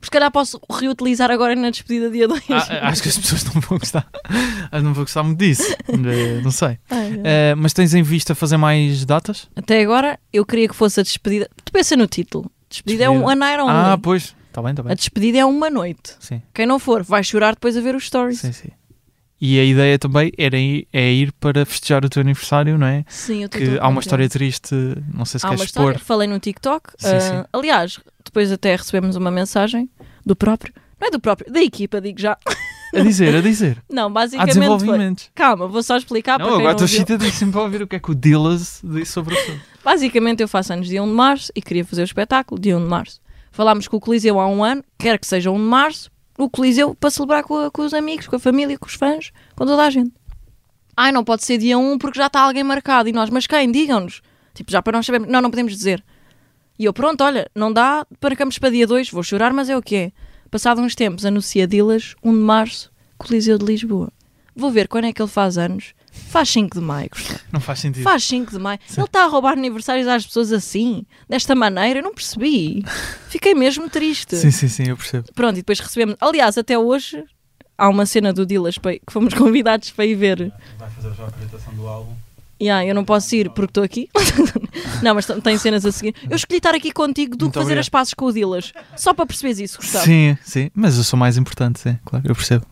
Porque calhar posso reutilizar agora na despedida dia 2. Ah, acho que as pessoas não vão gostar. Acho que não vão gostar muito disso. Eh, Não sei. Eh, mas tens em vista fazer mais datas? Até agora eu queria que fosse a despedida. Tu pensa no título. Despedida, é um a night only. Ah, pois. Está bem, A bem. despedida é uma noite. Sim, Quem não for vai chorar depois a ver os stories. sim, sim. E a ideia também era ir, é ir para festejar o teu aniversário, não é? Sim, eu Que há uma história triste, não sei se Há queres uma história, expor. falei no TikTok. Sim, ah, sim. Aliás, depois até recebemos uma mensagem do próprio, não é do próprio, da equipa, digo já. A dizer, a dizer. Não, Há basicamente foi. desenvolvimentos. Calma, vou só explicar não, para agora estou excitadíssimo para ouvir o que é que o Dillas disse sobre o assunto. Basicamente eu faço anos dia 1 de março e queria fazer o espetáculo dia 1 de março. Falámos com o Coliseu há um ano, quer que seja 1 de março, o Coliseu para celebrar com, com os amigos, com a família, com os fãs, com toda a gente. Ai, não pode ser dia 1 porque já está alguém marcado. E nós, mas quem? Digam-nos. Tipo, já para nós sabermos. Não, não podemos dizer. E eu, pronto, olha, não dá, marcamos para dia 2, vou chorar, mas é o que é. Passado uns tempos, anuncia Dilas, 1 de março, Coliseu de Lisboa. Vou ver quando é que ele faz anos. Faz 5 de maio, Gustavo. Não faz sentido. Faz 5 de maio. Ele está a roubar aniversários às pessoas assim, desta maneira, eu não percebi. Fiquei mesmo triste. Sim, sim, sim, eu percebo. Pronto, e depois recebemos. Aliás, até hoje há uma cena do para- que fomos convidados para ir ver. Vai fazer já a apresentação do álbum. E ah, eu não posso ir porque estou aqui. não, mas tem cenas a seguir. Eu escolhi estar aqui contigo do Muito que fazer obrigado. as pazes com o Dilas. Só para perceberes isso, Gustavo. Sim, sim, mas eu sou mais importante, sim, claro, eu percebo.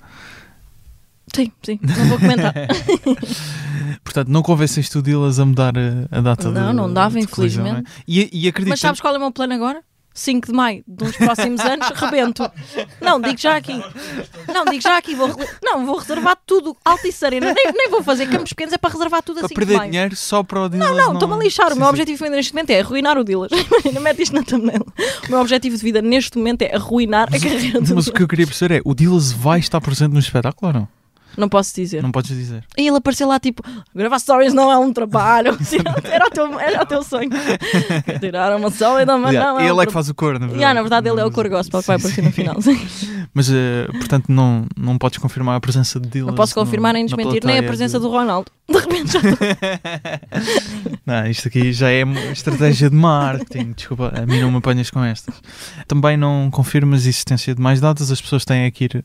Sim, sim, não vou comentar. Portanto, não convenceste o Dillas a mudar a, a data Não, do- não dava, de colisão, infelizmente. não é? E, e acredito Mas sabes qual é o meu plano agora? 5 de maio de uns próximos anos, rebento. Não, digo já aqui. Não, digo já aqui. Vou, não, vou reservar tudo. Alta e serena. Nem, nem vou fazer campos pequenos, é para reservar tudo para assim. perder dinheiro só para o Dillas Não, não, estou-me a lixar. O meu sim. objetivo neste momento é arruinar o Dillas. Imagina, mete isto na thumbnail. O meu objetivo de vida neste momento é arruinar a carreira do Mas o que eu queria perceber é, o Dillas vai estar presente no espetáculo ou não? Não posso dizer. Não podes dizer. E ele apareceu lá tipo: gravar stories não é um trabalho. Era o teu, era o teu sonho. Tirar uma sólida, mas Yeah, não é ele um é que faz o cor, na verdade. Yeah, na verdade, ele é o cor gospel que vai Sim, aparecer no final. sim. Mas, eh, portanto, não, não podes confirmar a presença de Dillas Não posso confirmar nem desmentir nem a presença de- do Ronaldo. De repente já estou. Não, isto aqui já é estratégia de marketing. Desculpa, a mim não me apanhas com estas. Também não confirmas a existência de mais datas, as pessoas têm que ir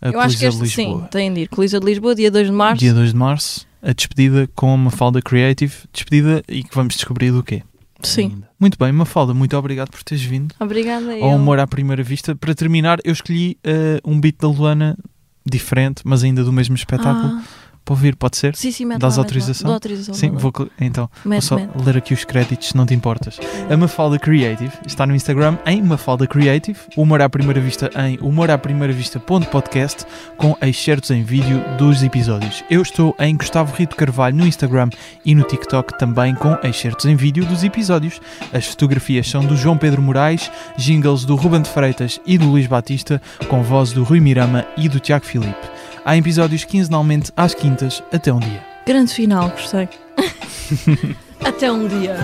a Eu acho que este de Lisboa. sim, tem de ir. Coliseu de Lisboa, dia 2 de março. Dia 2 de março, a despedida com a Mafalda Creative. Despedida e que vamos descobrir do quê. Sim. ainda. Muito bem, Mafalda, muito obrigado por teres vindo Obrigada. ao. Amor à Primeira Vista. Para terminar, eu escolhi eh, um beat da Luana diferente, mas ainda do mesmo espetáculo. Ah, Para ouvir, pode ser? sim, sim, mete Dás lá, autorização? Dou autorização. Sim, vou então. Vou Mete, só mete. ler aqui os créditos, se não te importas. A Mafalda Creative está no Instagram em Mafalda Creative, Humor à Primeira Vista em humoraprimeiravista.podcast com excertos em vídeo dos episódios. Eu estou em Gustavo Rito Carvalho no Instagram e no TikTok também com excertos em vídeo dos episódios. As fotografias são do João Pedro Moraes, jingles do Ruben de Freitas e do Luís Batista, com voz do Rui Mirama e do Tiago Filipe. Há episódios quinzenalmente às quintas até um dia. Grande final, gostei. Até um dia.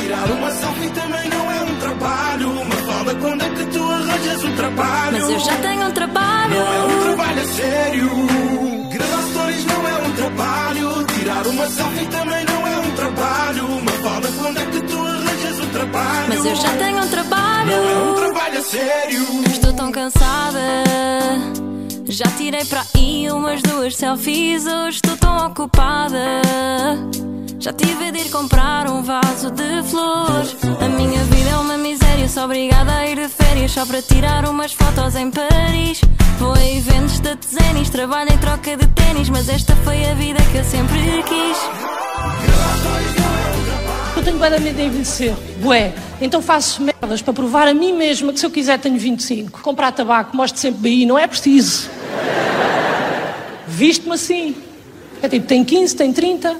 Tirar uma selfie também não é um trabalho. Uma fala quando é que tu arranjas um trabalho. Mas eu já tenho um trabalho. Não é um trabalho a sério. Gravar stories não é um trabalho. Tirar uma selfie também não é um trabalho. Uma fala quando é que tu arranjas um trabalho. Mas eu já tenho um trabalho. Não é um trabalho a sério. Estou tão cansada. Já tirei para aí umas duas selfies. Hoje estou tão ocupada. Já tive de ir comprar um vaso de flores. A minha vida é uma miséria. Sou obrigada a ir de férias só para tirar umas fotos em Paris. Vou a eventos de tenis, trabalho em troca de ténis. Mas esta foi a vida que eu sempre quis. Eu tenho bué medo de envelhecer. Bué. Então faço merdas para provar a mim mesma que se eu quiser tenho 25. Comprar tabaco, mostro sempre BI, não é preciso. Visto-me assim. É tipo, tem 15, tem 30.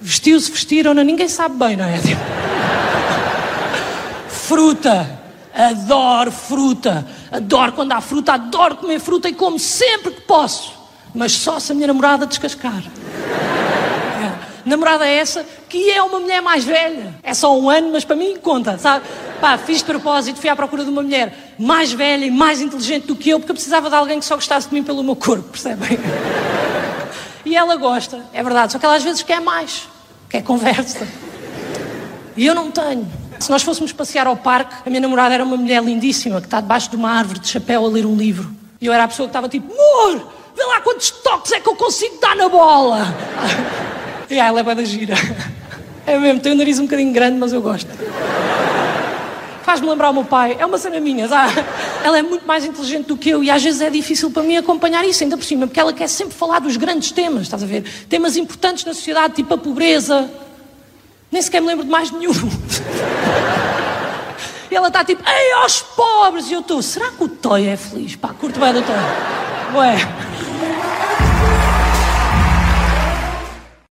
Vestiu-se, vestiram-na, ninguém sabe bem, não é? Tipo, Fruta. Adoro fruta. Adoro quando há fruta, adoro comer fruta e como sempre que posso. Mas só se a minha namorada descascar. Namorada é essa que é uma mulher mais velha. É só um ano, mas para mim conta, sabe? Pá, fiz de propósito, fui à procura de uma mulher mais velha e mais inteligente do que eu, porque eu precisava de alguém que só gostasse de mim pelo meu corpo, percebem? E ela gosta, é verdade, só que ela às vezes quer mais, quer conversa. E eu não tenho. Se nós fôssemos passear ao parque, a minha namorada era uma mulher lindíssima que está debaixo de uma árvore de chapéu a ler um livro. E eu era a pessoa que estava tipo, amor, vê lá quantos toques é que eu consigo dar na bola. E ela é bué da gira. É mesmo, tem o nariz um bocadinho grande, mas eu gosto. Faz-me lembrar o meu pai, é uma cena minha, sabe? Ela é muito mais inteligente do que eu e às vezes é difícil para mim acompanhar isso, ainda por cima, porque ela quer sempre falar dos grandes temas, estás a ver? Temas importantes na sociedade, tipo a pobreza. Nem sequer me lembro de mais nenhum. E ela está tipo, ei, aos pobres! E eu estou, será que o Toy é feliz? Pá, curto bem do Toy. Ué.